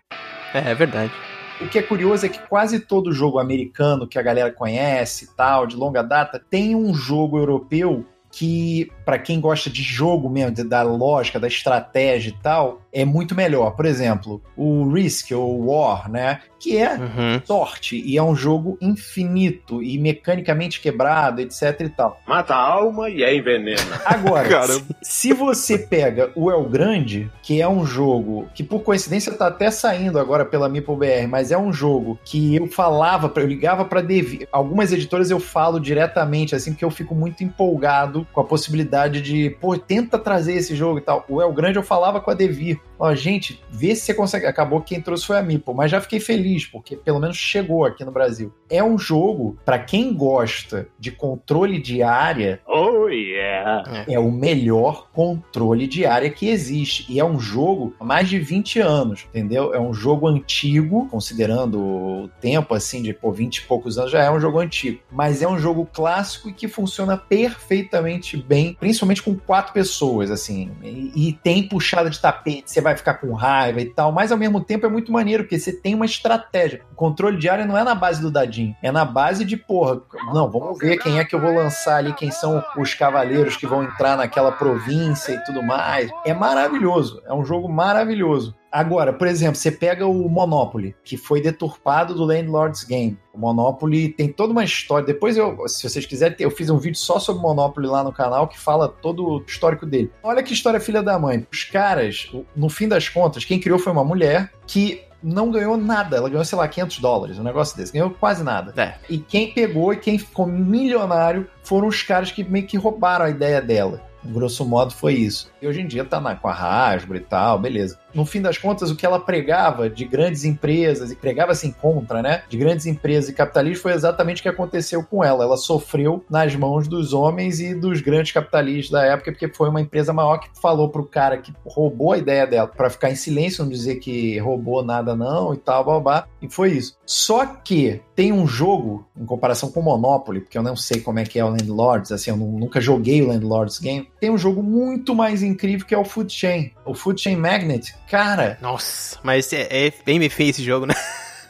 É, é verdade. O que é curioso é que quase todo jogo americano que a galera conhece e tal, de longa data, tem um jogo europeu que, pra quem gosta de jogo mesmo, de- da lógica, da estratégia e tal, é muito melhor. Por exemplo, o Risk ou War, né? Que é Uhum. sorte e é um jogo infinito e mecanicamente quebrado, etc e tal. Mata a alma e é envenena. <laughs> Agora, Caramba. se você pega o El Grande, que é um jogo que por coincidência tá até saindo agora pela MeepleBR, mas é um jogo que eu falava, eu ligava para Devi. Algumas editoras eu falo diretamente assim, porque eu fico muito empolgado com a possibilidade de, pô, tenta trazer esse jogo e tal. O El Grande eu falava com a Devir. Ó, gente, vê se você consegue. Acabou que quem trouxe foi a Meeple, mas já fiquei feliz, porque pelo menos chegou aqui no Brasil. É um jogo, pra quem gosta de controle de área, Oh, yeah. é o melhor controle de área que existe. E é um jogo há mais de 20 anos, entendeu? É um jogo antigo, considerando o tempo assim de pô, 20 e poucos anos, já é um jogo antigo. Mas é um jogo clássico e que funciona perfeitamente bem, principalmente com quatro pessoas, assim. E, e tem puxada de tapete, você vai ficar com raiva e tal, mas ao mesmo tempo é muito maneiro, porque você tem uma estratégia. O controle de área não é na base do dadinho, é na base de, porra, não, vamos ver quem é que eu vou lançar ali, quem são os cavaleiros que vão entrar naquela província e tudo mais. É maravilhoso, é um jogo maravilhoso. Agora, por exemplo, você pega o Monopoly, que foi deturpado do Landlord's Game. O Monopoly tem toda uma história. Depois, eu, se vocês quiserem, eu fiz um vídeo só sobre Monopoly lá no canal que fala todo o histórico dele. Olha que história filha da mãe. Os caras, no fim das contas, quem criou foi uma mulher que não ganhou nada. Ela ganhou, sei lá, 500 dólares, um negócio desse. Ganhou quase nada. É. E quem pegou e quem ficou milionário foram os caras que meio que roubaram a ideia dela. Grosso modo foi isso. E hoje em dia tá na, com a Hasbro e tal, beleza. No fim das contas, o que ela pregava de grandes empresas, e pregava assim contra, né? De grandes empresas e capitalistas foi exatamente o que aconteceu com ela. Ela sofreu nas mãos dos homens e dos grandes capitalistas da época, porque foi uma empresa maior que falou pro cara que roubou a ideia dela pra ficar em silêncio, não dizer que roubou nada não e tal, babá. E foi isso. Só que tem um jogo, em comparação com o Monopoly, porque eu não sei como é que é o Landlords, assim, eu nu- nunca joguei o Landlords Game, tem um jogo muito mais incrível que é o Food Chain. O Food Chain Magnet, cara, Nossa, mas é, é bem me feio esse jogo, né?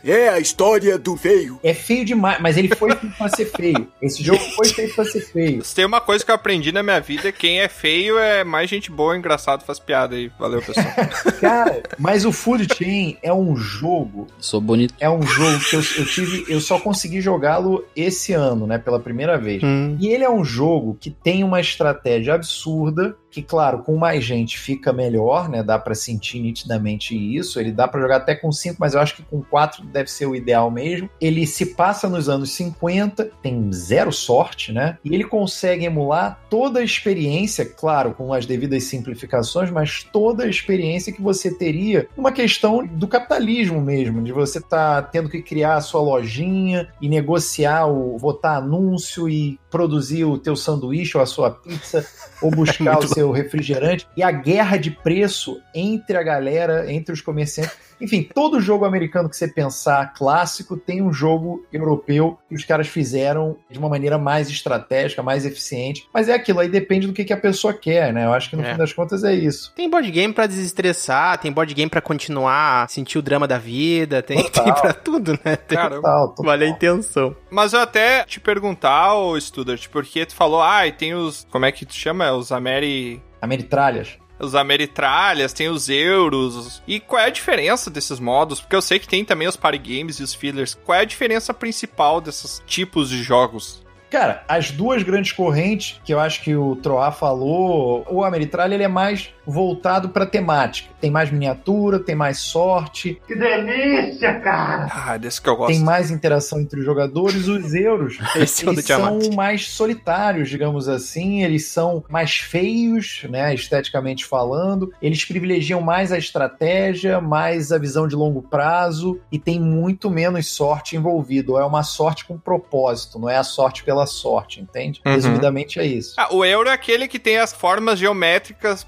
É a história do veio. é feio demais, mas ele foi feito pra ser feio. Esse jogo foi feito pra ser feio. Se tem uma coisa que eu aprendi na minha vida, quem é feio é mais gente boa, engraçado, faz piada aí. Valeu, pessoal. <laughs> Cara, mas o Food Chain é um jogo Sou bonito. é um jogo que eu, eu tive, eu só consegui jogá-lo esse ano, né, pela primeira vez. Hum. E ele é um jogo que tem uma estratégia absurda, que claro, com mais gente fica melhor, né? Dá pra sentir nitidamente isso. Ele dá pra jogar até com 5, mas eu acho que com 4 deve ser o ideal mesmo. Ele se passa nos anos 50, tem zero sorte, né? E ele consegue emular toda a experiência, claro, com as devidas simplificações, mas toda a experiência que você teria numa questão do capitalismo mesmo, de você estar tendo que criar a sua lojinha e negociar o botar anúncio e produzir o teu sanduíche ou a sua pizza ou <laughs> buscar o Muito seu refrigerante e a guerra de preço entre a galera, entre os comerciantes. Enfim, todo jogo americano que você pensar clássico, tem um jogo europeu que os caras fizeram de uma maneira mais estratégica, mais eficiente. Mas é aquilo, aí depende do que, que a pessoa quer, né? Eu acho que no É. fim das contas é isso. Tem board game pra desestressar, tem board game pra continuar, a sentir o drama da vida, tem, Total. tem pra tudo, né? Tem, Caramba. Tal, total. vale a intenção. Mas eu até te perguntar, ô Studart, porque tu falou, ah, e tem os. Como é que tu chama? Os Ameri. Ameritralhas. Os Ameritralhas, tem os euros. E qual é a diferença desses modos? Porque eu sei que tem também os party games e os fillers. Qual é a diferença principal desses tipos de jogos? Cara, as duas grandes correntes que eu acho que o Troá falou, o Ameritralha ele é mais voltado pra temática. Tem mais miniatura, tem mais sorte, Que delícia, cara! Ah, desse que eu gosto. tem mais interação entre os jogadores. Os euros, <laughs> Esse é eles são Tiamat. mais solitários, digamos assim. Eles são mais feios, né, esteticamente falando. Eles privilegiam mais a estratégia, mais a visão de longo prazo e tem muito menos sorte envolvido. É uma sorte com propósito, não é a sorte pela sorte, entende? Uhum. Resumidamente é isso. Ah, o euro é aquele que tem as formas geométricas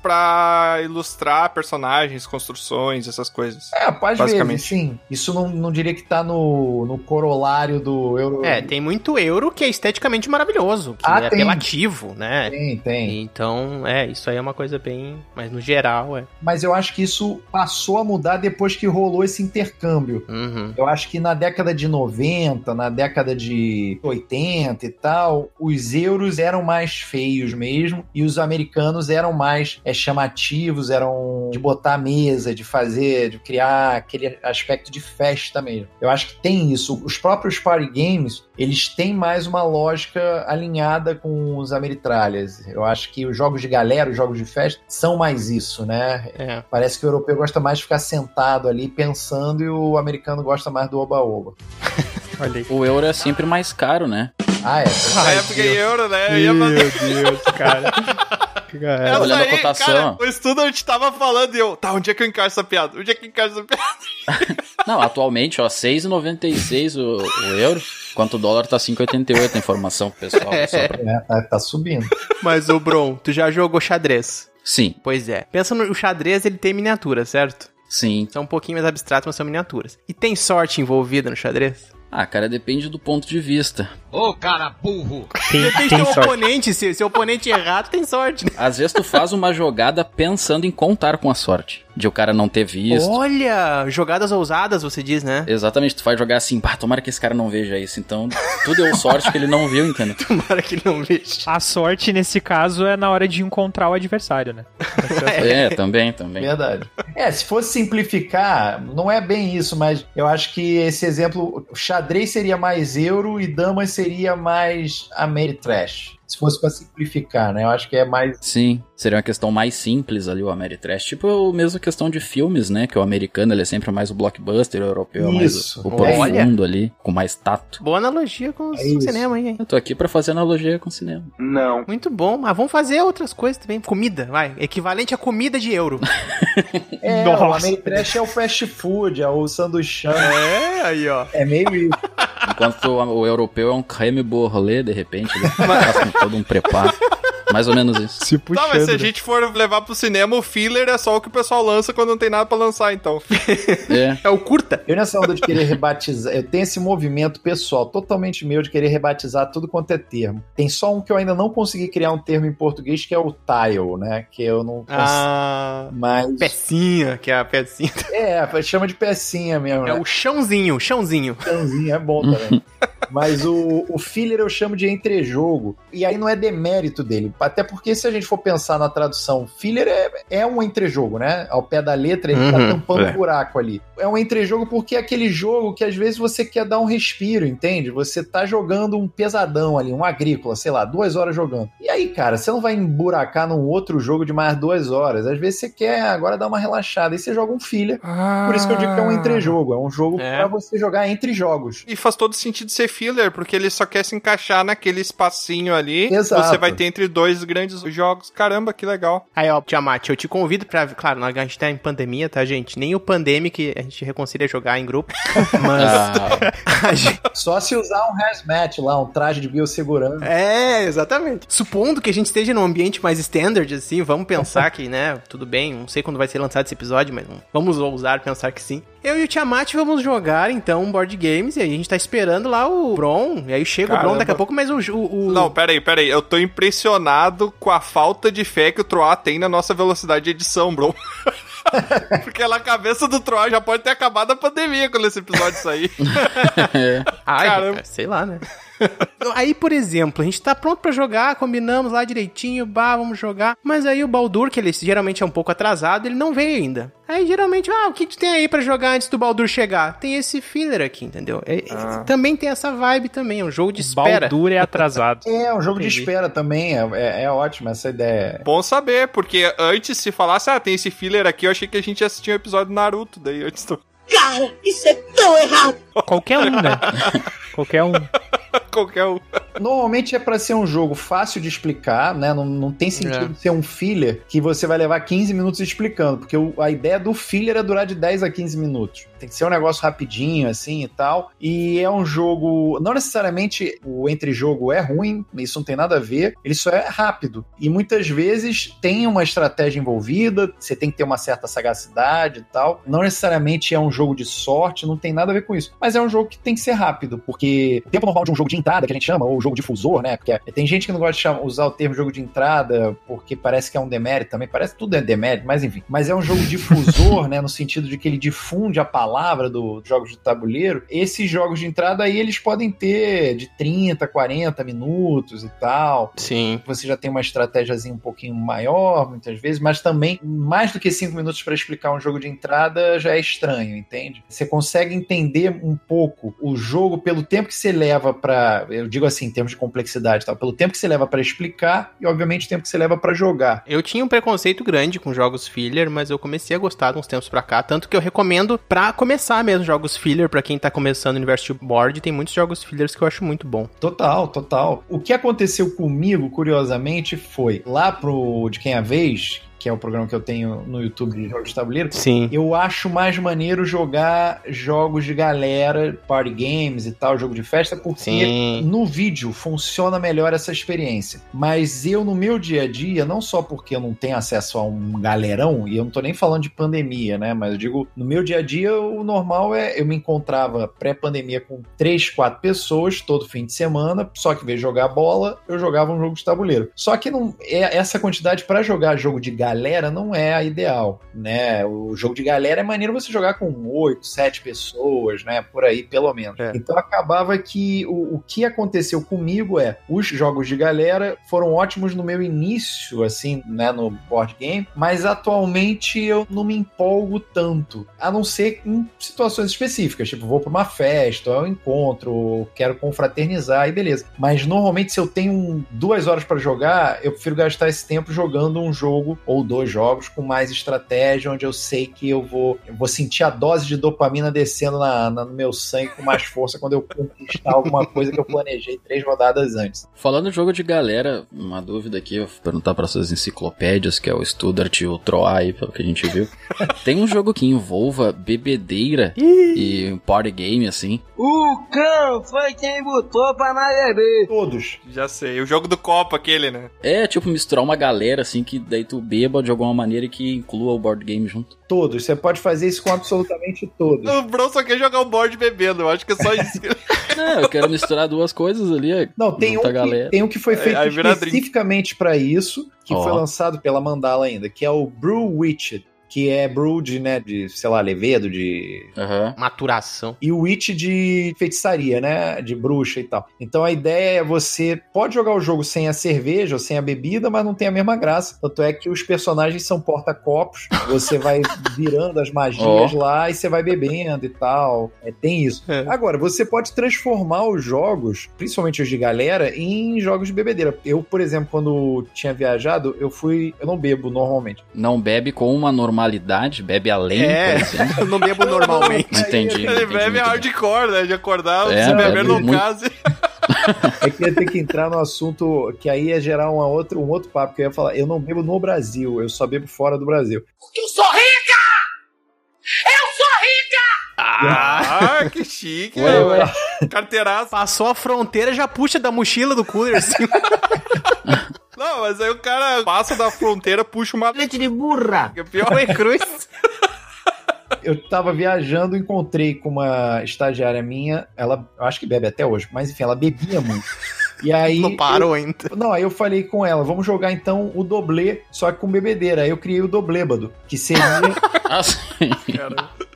ilustrar personagens, construções, essas coisas. É, às Basicamente. vezes, sim. Isso não, não diria que tá no, no corolário do euro. É, tem muito euro que é esteticamente maravilhoso, que Ah, é tem. apelativo, né? tem, tem. Então, é, isso aí é uma coisa bem. Mas no geral, é. Mas eu acho que isso passou a mudar depois que rolou esse intercâmbio. Uhum. Eu acho que na década de 90, na década de 80 e tal, os euros eram mais feios mesmo e os americanos eram mais é, chamativos, eram de botar a mesa, de fazer, de criar aquele aspecto de festa mesmo. Eu acho que tem isso. Os próprios party games, eles têm mais uma lógica alinhada com os ameritralhas. Eu acho que os jogos de galera, os jogos de festa, são mais isso, né? É. Parece que o europeu gosta mais de ficar sentado ali pensando e o americano gosta mais do oba-oba. <laughs> O euro é sempre mais caro, né? Ah, é. é porque euro, né? Eu ia fazer... Deus, cara. <laughs> cara. Essa olhando a cotação. Cara, o Studart tava falando e eu, tá, onde é que eu encaixo essa piada? Onde é que eu encaixo essa piada? <laughs> Não, atualmente, ó, 6,96 o, o euro, enquanto o dólar tá 5,88 a informação pro pessoal. Só pra... É, tá, tá subindo. Mas, ô Bron, tu já jogou xadrez? Sim, Pois é. Pensa no o xadrez, ele tem miniatura, certo? sim. São um pouquinho mais abstratos, mas são miniaturas. E tem sorte envolvida no xadrez? Ah, cara, depende do ponto de vista. Ô, cara burro! Tem, Depende tem do sorte. oponente, se, se o oponente errar, tu tem sorte. né? Às vezes tu faz uma jogada pensando em contar com a sorte. De o cara não ter visto. Olha, jogadas ousadas, você diz, né? Exatamente, tu vai jogar assim, pá, tomara que esse cara não veja isso. Então, tu deu sorte que ele não viu, entendeu? <laughs> Tomara que ele não veja. A sorte, nesse caso, é na hora de encontrar o adversário, né? É, também, também. Verdade. É, se fosse simplificar, não é bem isso, mas eu acho que esse exemplo, o xadrez seria mais euro e damas seria mais Ameritrash. Se fosse pra simplificar, né? Eu acho que é mais. Sim, seria uma questão mais simples ali, o Ameritrash. Tipo a mesma questão de filmes, né? Que o americano ele é sempre mais o blockbuster, o europeu é mais Isso. o, o profundo ali, com mais tato. Boa analogia com o É cinema aí, hein? Eu tô aqui pra fazer analogia com o cinema. Não. Muito bom, mas vamos fazer outras coisas também. Comida, vai. Equivalente a comida de euro. <laughs> É, Nossa. o Ameritrash é o fast food, é o sanduichão. é, aí, ó. É meio isso. Enquanto o, o europeu é um creme borlé, de repente, ele <laughs> faz com todo um preparo. Mais ou menos isso. Se Tá, puxando. mas se a né? gente for levar pro cinema, o filler é só o que o pessoal lança quando não tem nada pra lançar, então. É. <laughs> É o curta. Eu nessa onda de querer rebatizar, eu tenho esse movimento pessoal totalmente meu de querer rebatizar tudo quanto é termo. Tem só um que eu ainda não consegui criar um termo em português que é o tile, né? Que eu não consigo. Ah. Mas Pecinha, que é a pecinha. é, chama de pecinha mesmo, É né? o chãozinho, chãozinho. Chãozinho é bom também. <laughs> Mas o, o filler eu chamo de entrejogo. E aí não é demérito dele. Até porque se a gente for pensar na tradução, filler é, é um entrejogo, né? Ao pé da letra, ele tá Uhum, tampando é. um buraco ali. É um entrejogo porque é aquele jogo que às vezes você quer dar um respiro, entende? Você tá jogando um pesadão ali, um agrícola, sei lá, duas horas jogando. E aí, cara, você não vai emburacar num outro jogo de mais duas horas. Às vezes você quer agora dar uma relaxada. E você joga um filler. Por isso que eu digo que é um entrejogo. É um jogo É. pra você jogar entre jogos. E faz todo sentido ser filler, porque ele só quer se encaixar naquele espacinho ali. Exato. Você vai ter entre dois grandes jogos. Caramba, que legal. Aí, ó, Tiamat, eu te convido pra. Claro, a gente tá em pandemia, tá, gente? Nem o Pandemic a gente reconcilia jogar em grupo. <laughs> Mas. <laughs> Ah, gente- Só se usar um hazmat lá, um traje de biossegurança. É, exatamente. Supondo que a gente esteja num ambiente mais standard, assim, vamos pensar que, né, tudo bem, não sei quando vai ser lançado esse episódio, mas vamos ousar pensar que sim. Eu e o Tiamat vamos jogar, então, board games, e aí a gente tá esperando lá o Bron, e aí chega o Bron Caramba. daqui a pouco, mas o... o, o- Não, peraí, peraí. Eu tô impressionado com a falta de fé que o Troá tem na nossa velocidade de edição, bro. <laughs> Porque na cabeça do Troá já pode ter acabado a pandemia quando esse episódio sair. <laughs> Ai, Caramba. sei lá, né? <laughs> aí, por exemplo, a gente tá pronto pra jogar, combinamos lá direitinho, bah, vamos jogar. Mas aí o Baldur, que ele geralmente é um pouco atrasado, ele não veio ainda. Aí geralmente, ah, o que, tem aí pra jogar antes do Baldur chegar? Tem esse filler aqui, entendeu? É- é- Também tem essa vibe também, é um jogo de espera. Baldur é atrasado. <laughs> É, um jogo de Entendi. espera também. É, é, é ótimo essa ideia. Bom saber, porque antes se falasse, ah, tem esse filler aqui, eu achei que a gente assistia um episódio do Naruto, daí antes do... Cara, isso é tão errado. Qualquer um, né? <laughs> Qualquer um. <laughs> Qualquer um. Normalmente é pra ser um jogo fácil de explicar, né? Não, não tem sentido ser um filler que você vai levar 15 minutos explicando, porque o- a ideia do filler é durar de 10 a 15 minutos. Tem que ser um negócio rapidinho, assim e tal. E é um jogo. Não necessariamente o entre-jogo é ruim, isso não tem nada a ver, ele só é rápido. E muitas vezes tem uma estratégia envolvida, você tem que ter uma certa sagacidade e tal. Não necessariamente é um jogo de sorte, não tem nada a ver com isso. Mas é um jogo que tem que ser rápido, porque o tempo normal de um jogo de entrada, que a gente chama, ou jogo difusor, né? Porque tem gente que não gosta de chamar- usar o termo jogo de entrada, porque parece que é um demérito também, parece que tudo é demérito, mas enfim. Mas é um jogo difusor, <laughs> né? No sentido de que ele difunde a palavra do- dos jogos de tabuleiro. Esses jogos de entrada aí, eles podem ter de 30, 40 minutos e tal Sim. você já tem uma estratégiazinha um pouquinho maior, muitas vezes, mas também mais do que cinco minutos para explicar um jogo de entrada já é estranho, entende? Você consegue entender um pouco o jogo pelo tempo que você leva para, eu digo assim, em termos de complexidade, tal, pelo tempo que você leva para explicar e obviamente o tempo que você leva para jogar. Eu tinha um preconceito grande com jogos filler, mas eu comecei a gostar de uns tempos pra cá, tanto que eu recomendo pra começar mesmo jogos filler pra quem tá começando no universo de board, tem muitos jogos fillers que eu acho muito bom. Total, total. O que aconteceu comigo, curiosamente, foi lá pro De Quem é a Vez, que é o programa que eu tenho no YouTube de jogos de tabuleiro, Sim. Eu acho mais maneiro jogar jogos de galera, party games e tal, jogo de festa, porque Sim. no vídeo funciona melhor essa experiência. Mas eu, no meu dia a dia, não só porque eu não tenho acesso a um galerão, e eu não tô nem falando de pandemia, né? Mas eu digo, no meu dia a dia, o normal é eu me encontrava pré-pandemia com três, quatro pessoas todo fim de semana, só que em vez de jogar bola, eu jogava um jogo de tabuleiro. Só que não é essa quantidade para jogar jogo de galera não é a ideal, né? O jogo de galera é maneiro você jogar com oito, sete pessoas, né? Por aí, pelo menos. É. Então acabava que o, o que aconteceu comigo é os jogos de galera foram ótimos no meu início, assim, né? No board game, mas atualmente eu não me empolgo tanto, a não ser em situações específicas, tipo vou para uma festa, ou é um encontro, quero confraternizar e beleza. Mas normalmente se eu tenho duas horas para jogar, eu prefiro gastar esse tempo jogando um jogo ou dois jogos com mais estratégia, onde eu sei que eu vou, eu vou sentir a dose de dopamina descendo na, na- no meu sangue com mais força quando eu conquistar alguma coisa que eu planejei três rodadas antes. Falando jogo de galera, uma dúvida aqui, eu vou perguntar para essas enciclopédias, que é o Studart e o Troy, pelo que a gente viu. <laughs> Tem um jogo que envolva bebedeira e um party game, assim. O cão foi quem botou pra nós beber. Todos. Já sei, o jogo do copo aquele, né? É, tipo, misturar uma galera, assim, que daí tu beba de alguma maneira e que inclua o board game junto. Todos. Você pode fazer isso com absolutamente todos. O Bron só quer jogar o board bebendo, eu acho que é só isso. <laughs> É, eu quero misturar duas coisas ali. é Não, tem um, que, galera. tem um que foi feito drink. especificamente para isso, que Ó. foi lançado pela Mandala ainda, que é o Brew Witched, que é brew de, né, de, sei lá, levedo, de Aham. Maturação. e o Witch de feitiçaria, né? De bruxa e tal. Então a ideia é você pode jogar o jogo sem a cerveja ou sem a bebida, mas não tem a mesma graça. Tanto é que os personagens são porta-copos, você vai <laughs> virando as magias lá e você vai bebendo e tal. É, tem isso. É. Agora, você pode transformar os jogos, principalmente os de galera, em jogos de bebedeira. Eu, por exemplo, quando tinha viajado, eu fui. Eu não bebo normalmente. Não bebe com uma normalidade, bebe além, É. por <laughs> não bebo normalmente. Entendi. Ele entendi bebe hardcore, né? De acordar, É, se beber bebe no muito. case. É que ia ter que entrar no assunto que aí ia gerar uma outra, um outro papo, que eu ia falar, eu não bebo no Brasil, eu só bebo fora do Brasil. Porque eu sou rica! Eu sou rica! Ah, <laughs> que chique, Ué, ué. mano? Carteiraço. Passou a fronteira, já puxa da mochila do cooler, assim. <laughs> Não, mas aí o cara passa da fronteira, puxa uma. Leite de burra. Que é pior. Oi, cruz. <laughs> eu tava viajando, encontrei com uma estagiária minha, ela, eu acho que bebe até hoje, mas enfim, ela bebia muito. E aí. Não parou eu, ainda. Não, aí eu falei com ela, vamos jogar então o doblê, só que com bebedeira. Aí eu criei o doblêbado, que seria. <laughs> Ah, sim.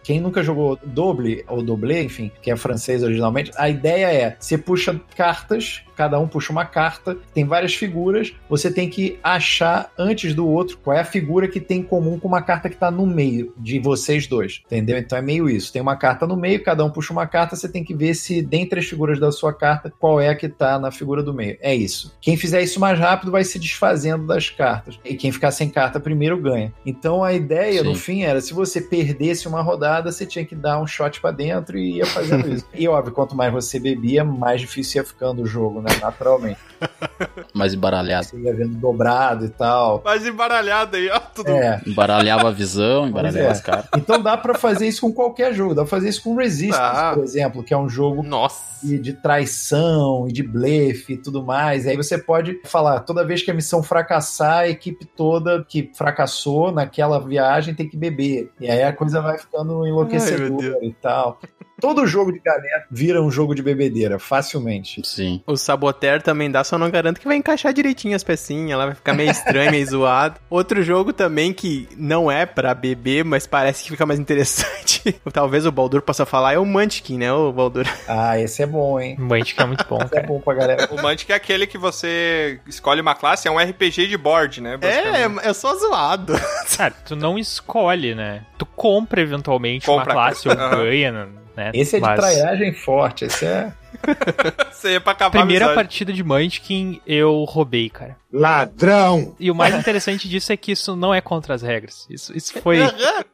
Quem nunca jogou doble ou doblê, enfim, que é francês originalmente, a ideia é: você puxa cartas, cada um puxa uma carta, tem várias figuras, você tem que achar antes do outro qual é a figura que tem em comum com uma carta que tá no meio de vocês dois, entendeu? Então é meio isso. Tem uma carta no meio, cada um puxa uma carta, você tem que ver se dentre as figuras da sua carta, qual é a que tá na figura do meio. É isso. Quem fizer isso mais rápido vai se desfazendo das cartas. E quem ficar sem carta primeiro ganha. Então a ideia, Sim. no fim, era se você perdesse uma rodada, você tinha que dar um shot pra dentro e ia fazendo isso. <laughs> E óbvio, quanto mais você bebia, mais difícil ia ficando o jogo, né? Naturalmente. <laughs> Mais embaralhado. Você ia vendo dobrado e tal. Mas embaralhado aí, ó. Tudo. É. Embaralhava a visão, embaralhava é. as caras. Então dá pra fazer isso com qualquer jogo. Dá pra fazer isso com Resistance, Tá. por exemplo, que é um jogo Nossa. de, de traição e de blefe e tudo mais. Aí você pode falar, toda vez que a missão fracassar, a equipe toda que fracassou naquela viagem tem que beber. E aí a coisa vai ficando Enlouquecedora e tal. Todo jogo de galera vira um jogo de bebedeira, facilmente. Sim. O Saboteur também dá, só não garanto que vai encaixar direitinho as pecinhas, ela vai ficar meio estranho, meio <laughs> zoado. Outro jogo também que não é pra beber, mas parece que fica mais interessante. <laughs> Talvez o Baldur possa falar, é o Munchkin, né, o Baldur? Ah, esse é bom, hein? Mantic é muito bom, Esse é cara. bom pra galera. O Mantic é aquele que você escolhe uma classe, é um RPG de board, né? É, é só zoado. Cara, tu não escolhe, né? Tu compra eventualmente Compra, uma classe ou ganha, né? Esse é de Mas- trairagem forte, esse é. <laughs> Você ia pra acabar Primeira a partida de Munchkin eu roubei, cara. Ladrão! E o mais interessante disso é que isso não é contra as regras. Isso, isso foi.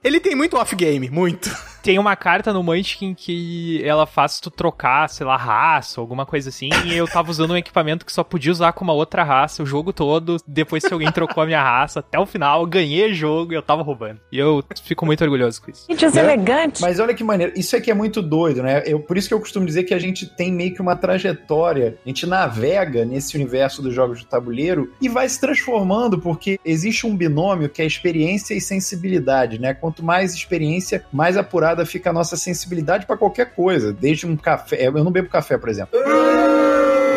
Ele tem muito off-game, muito. Tem uma carta no Munchkin que ela faz tu trocar, sei lá, raça, alguma coisa assim. E eu tava usando um equipamento que só podia usar com uma outra raça o jogo todo. Depois que alguém trocou a minha raça, até o final, eu ganhei o jogo e eu tava roubando. E eu fico muito orgulhoso com isso. Que deselegante. Mas olha que maneiro, isso aqui é muito doido, né? Eu, por isso que eu costumo dizer que a gente tem meio que uma trajetória, a gente navega nesse universo dos jogos de tabuleiro e vai se transformando, porque existe um binômio que é experiência e sensibilidade, né? Quanto mais experiência, mais apurada fica a nossa sensibilidade para qualquer coisa, desde um café. Eu não bebo café, por exemplo.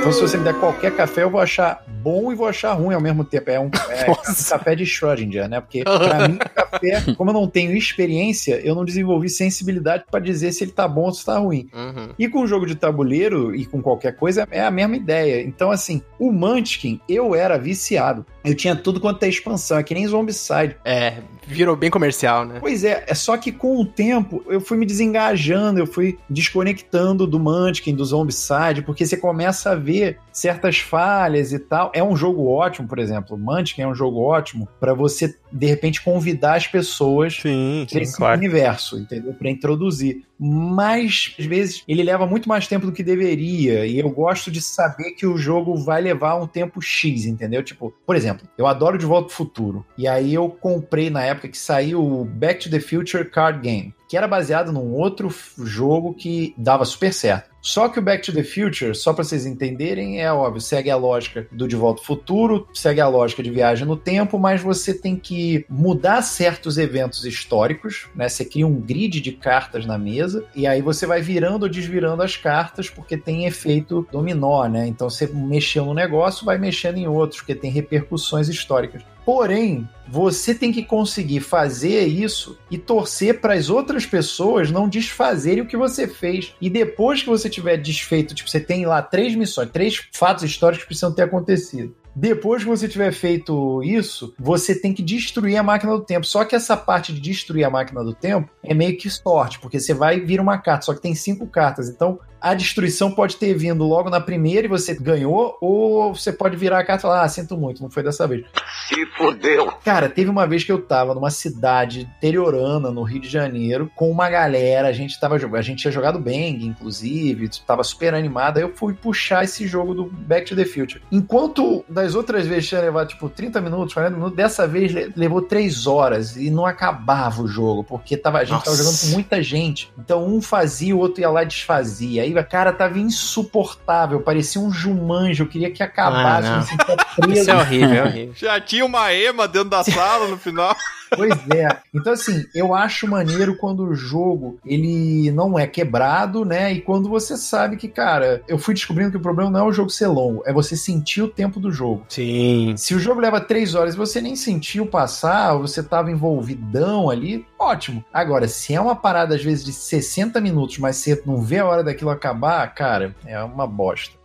Então, se você me der qualquer café, eu vou achar bom e vou achar ruim ao mesmo tempo. É um, é um café de Schrödinger, né? Porque, pra mim, café, como eu não tenho experiência, eu não desenvolvi sensibilidade pra dizer se ele tá bom ou se tá ruim. Uhum. E com o jogo de tabuleiro e com qualquer coisa, é a mesma ideia. Então, assim, o Munchkin, eu era viciado. Eu tinha tudo quanto é expansão, é que nem Zombicide. É, virou bem comercial, né? Pois é, é só que com o tempo eu fui me desengajando, eu fui desconectando do Munchkin, do Zombicide, porque você começa a ver certas falhas e tal. É um jogo ótimo, por exemplo. O Munchkin é um jogo ótimo para você, de repente, convidar as pessoas para esse claro. universo, entendeu? Para introduzir. Mas, às vezes, ele leva muito mais tempo do que deveria. E eu gosto de saber que o jogo vai levar um tempo X, entendeu? Tipo, por exemplo, eu adoro De Volta pro Futuro. E aí eu comprei na época que saiu o Back to the Future Card Game, que era baseado num outro jogo que dava super certo. Só que o Back to the Future, só para vocês entenderem, é óbvio, segue a lógica do De Volta ao Futuro, segue a lógica de viagem no tempo, mas você tem que mudar certos eventos históricos, né? Você cria um grid de cartas na mesa e aí você vai virando ou desvirando as cartas porque tem efeito dominó, né? Então você mexeu no negócio, vai mexendo em outros, porque tem repercussões históricas. Porém, você tem que conseguir fazer isso e torcer para as outras pessoas não desfazerem o que você fez. E depois que você tiver desfeito, tipo, você tem lá três missões, três fatos históricos que precisam ter acontecido. Depois que você tiver feito isso, você tem que destruir a máquina do tempo. Só que essa parte de destruir a máquina do tempo é meio que sorte, porque você vai vir uma carta, só que tem cinco cartas. Então a destruição pode ter vindo logo na primeira e você ganhou, ou você pode virar a carta e falar: Ah, sinto muito, não foi dessa vez. Se fudeu. Cara, teve uma vez que eu tava numa cidade interiorana, no Rio de Janeiro, com uma galera, a gente tava jogando, a gente tinha jogado Bang, inclusive, tava super animado, aí eu fui puxar esse jogo do Back to the Future. Enquanto das outras vezes tinha levado, tipo, 30 minutos, 40 minutos, dessa vez le- levou 3 horas e não acabava o jogo, porque tava, a gente tava Nossa. jogando com muita gente. Então um fazia, o outro ia lá e desfazia. Aí, cara, tava insuportável, parecia um jumanjo, eu queria que acabasse, Ah. Isso é horrível, é horrível. Já tinha uma ema dentro da sala no final. <laughs> Pois é. Então, assim, eu acho maneiro quando o jogo ele não é quebrado, né? E quando você sabe que, cara, eu fui descobrindo que o problema não é o jogo ser longo, é você sentir o tempo do jogo. Sim. Se o jogo leva três horas e você nem sentiu passar, você tava envolvidão ali, ótimo. Agora, se é uma parada, às vezes, de 60 minutos, mas você não vê a hora daquilo acabar, cara, é uma bosta.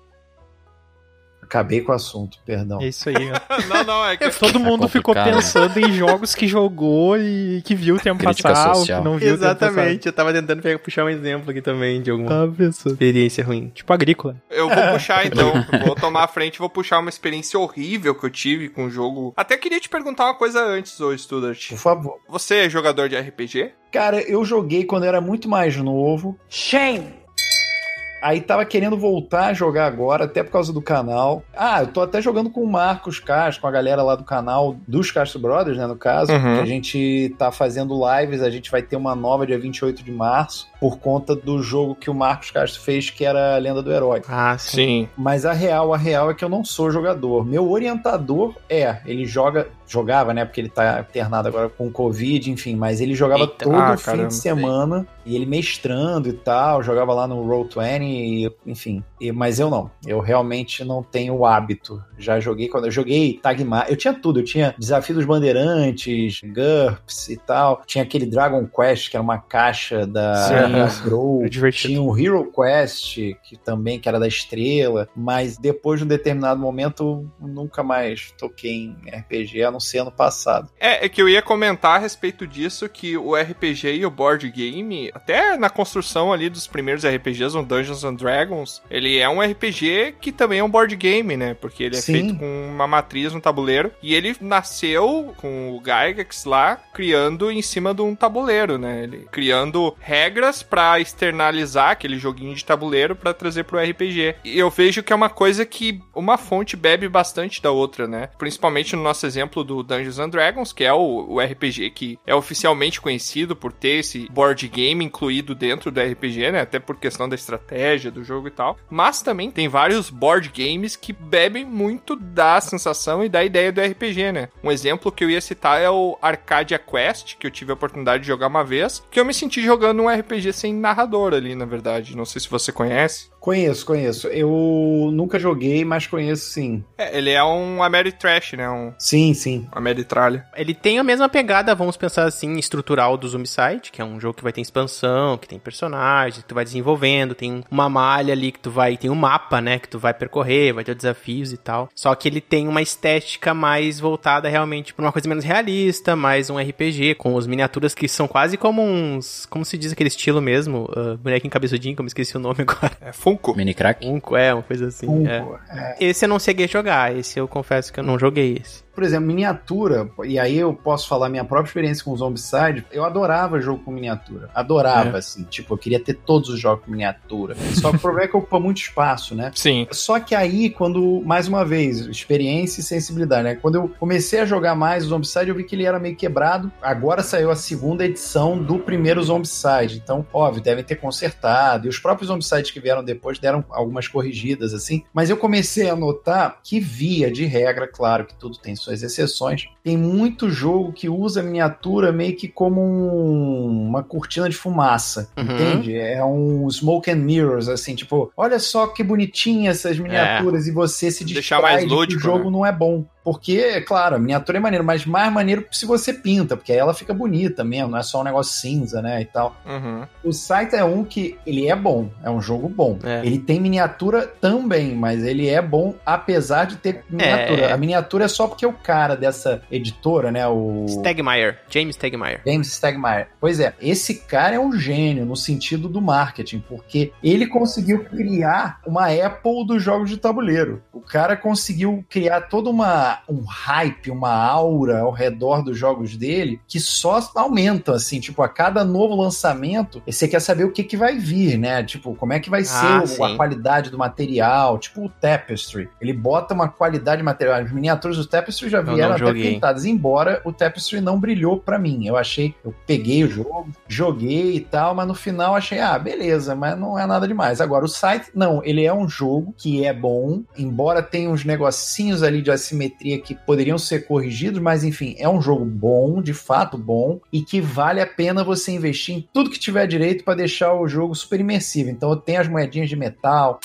Acabei com o assunto, perdão. É isso aí. ó. <laughs> não, não, é que. Todo mundo ficou complicado, né? pensando em jogos que jogou e que viu o tempo Crítica passar, que social. não viu o tempo Exatamente, eu tava tentando pegar- puxar um exemplo aqui também de alguma passar. Tava pensando. experiência ruim. Tipo agrícola. Eu vou <laughs> puxar então. Vou tomar a frente e vou puxar uma experiência horrível que eu tive com o jogo. Até queria te perguntar uma coisa antes, ô Studart. Por favor. Você é jogador de RPG? Cara, eu joguei quando eu era muito mais novo. Shame. Aí tava querendo voltar a jogar agora, até por causa do canal. Ah, eu tô até jogando com o Marcos Castro, com a galera lá do canal dos Castro Brothers, né, no caso. Uhum. Que a gente tá fazendo lives, a gente vai ter uma nova dia 28 de março, por conta do jogo que o Marcos Castro fez, que era a Lenda do Herói. Ah, sim. Sim. Mas a real, a real é que eu não sou jogador. Meu orientador é, ele joga, jogava, né, porque ele tá internado agora com Covid, enfim, mas ele jogava Eita. todo Ah, fim caramba. de semana, e ele mestrando e tal, jogava lá no Roll20, e, enfim. E- mas eu não, eu realmente não tenho o hábito. Já joguei, quando eu joguei Tagmar, eu tinha tudo, eu tinha Desafio dos Bandeirantes, GURPS e tal, tinha aquele Dragon Quest, que era uma caixa da, Sim. É divertido. tinha o Hero Quest, que também que era da Estrela, mas depois de um determinado momento nunca mais toquei em RPG, a não ser ano passado. É, é que eu ia comentar a respeito disso, que o RPG e o board game, até na construção ali dos primeiros RPGs, no Dungeons and Dragons, ele é um RPG que também é um board game, né? Porque ele é Sim. feito com uma matriz no tabuleiro, e ele nasceu com o Gygax lá, criando em cima de um tabuleiro, né? Ele criando regras pra externalizar aquele joguinho de tabuleiro pra trazer pro RPG. E eu vejo que é uma coisa que uma fonte bebe bastante da outra, né? Principalmente no nosso exemplo do Dungeons and Dragons, que é o, o RPG que é oficialmente conhecido por ter esse board game incluído dentro do RPG, né? Até por questão da estratégia do jogo e tal. Mas também tem vários board games que bebem muito da sensação e da ideia do RPG, né? Um exemplo que eu ia citar é o Arcadia Quest, que eu tive a oportunidade de jogar uma vez, que eu me senti jogando um RPG sem narrador ali, na verdade. Não sei se você conhece. Conheço, conheço. Eu nunca joguei, mas conheço sim. É, ele é um Ameritrash, né? Um Sim, sim. Ameritralha. Ele tem a mesma pegada, vamos pensar assim, estrutural do Zombicide, que é um jogo que vai ter expansão, que tem personagens, que tu vai desenvolvendo, tem uma malha ali que tu vai, tem um mapa, né, que tu vai percorrer, vai ter desafios e tal. Só que ele tem uma estética mais voltada realmente pra uma coisa menos realista, mais um RPG, com as miniaturas que são quase como uns, como se diz aquele estilo mesmo, uh, bonequinho cabeçudinho, como eu esqueci o nome <laughs> agora. É Funko. Mini crack? Funko, é, uma coisa assim. Funko, é. Esse eu não cheguei a jogar, esse eu confesso que eu não joguei esse. Por exemplo, miniatura, e aí eu posso falar minha própria experiência com o Zombicide, eu adorava jogo com miniatura. Adorava, É. assim. Tipo, eu queria ter todos os jogos com miniatura. Só que o problema é que ocupa muito espaço, né? Sim. Só que aí, quando, mais uma vez, experiência e sensibilidade, né? Quando eu comecei a jogar mais o Zombicide, eu vi que ele era meio quebrado. Agora saiu a segunda edição do primeiro Zombicide. Então, óbvio, devem ter consertado. E os próprios Zombicides que vieram depois deram algumas corrigidas, assim. Mas eu comecei a notar que, via de regra, claro que tudo tem suas exceções, tem muito jogo que usa a miniatura meio que como um- uma cortina de fumaça, Uhum. entende? É um smoke and mirrors, assim, tipo, olha só que bonitinha essas miniaturas e você se Deixar mais de que lúdico, o jogo né? não é bom. Porque, é claro, a miniatura é maneiro, mas mais maneiro se você pinta, porque aí ela fica bonita mesmo, não é só um negócio cinza, né, e tal. Uhum. O site é um que ele é bom, é um jogo bom. É. Ele tem miniatura também, mas ele é bom apesar de ter miniatura. É. A miniatura é só porque o cara dessa editora, né, o Stegmaier, James Stegmaier. James Stegmaier. Pois é, esse cara é um gênio no sentido do marketing, porque ele conseguiu criar uma Apple dos jogos de tabuleiro. O cara conseguiu criar toda uma um hype, uma aura ao redor dos jogos dele que só aumenta assim, tipo, a cada novo lançamento, você quer saber o que que vai vir, né? Tipo, como é que vai Ah, ser a qualidade do material, tipo o Tapestry. Ele bota uma qualidade de material. As miniaturas do Tapestry já vieram até pintadas, embora o Tapestry não brilhou pra mim. Eu achei, eu peguei o jogo, joguei e tal, mas no final achei, ah, beleza, mas não é nada demais. Agora, o site, não, ele é um jogo que é bom, embora tenha uns negocinhos ali de assimetria que poderiam ser corrigidos, mas enfim, é um jogo bom, de fato bom, e que vale a pena você investir em tudo que tiver direito para deixar o jogo super imersivo. Então tem as moedinhas de metal,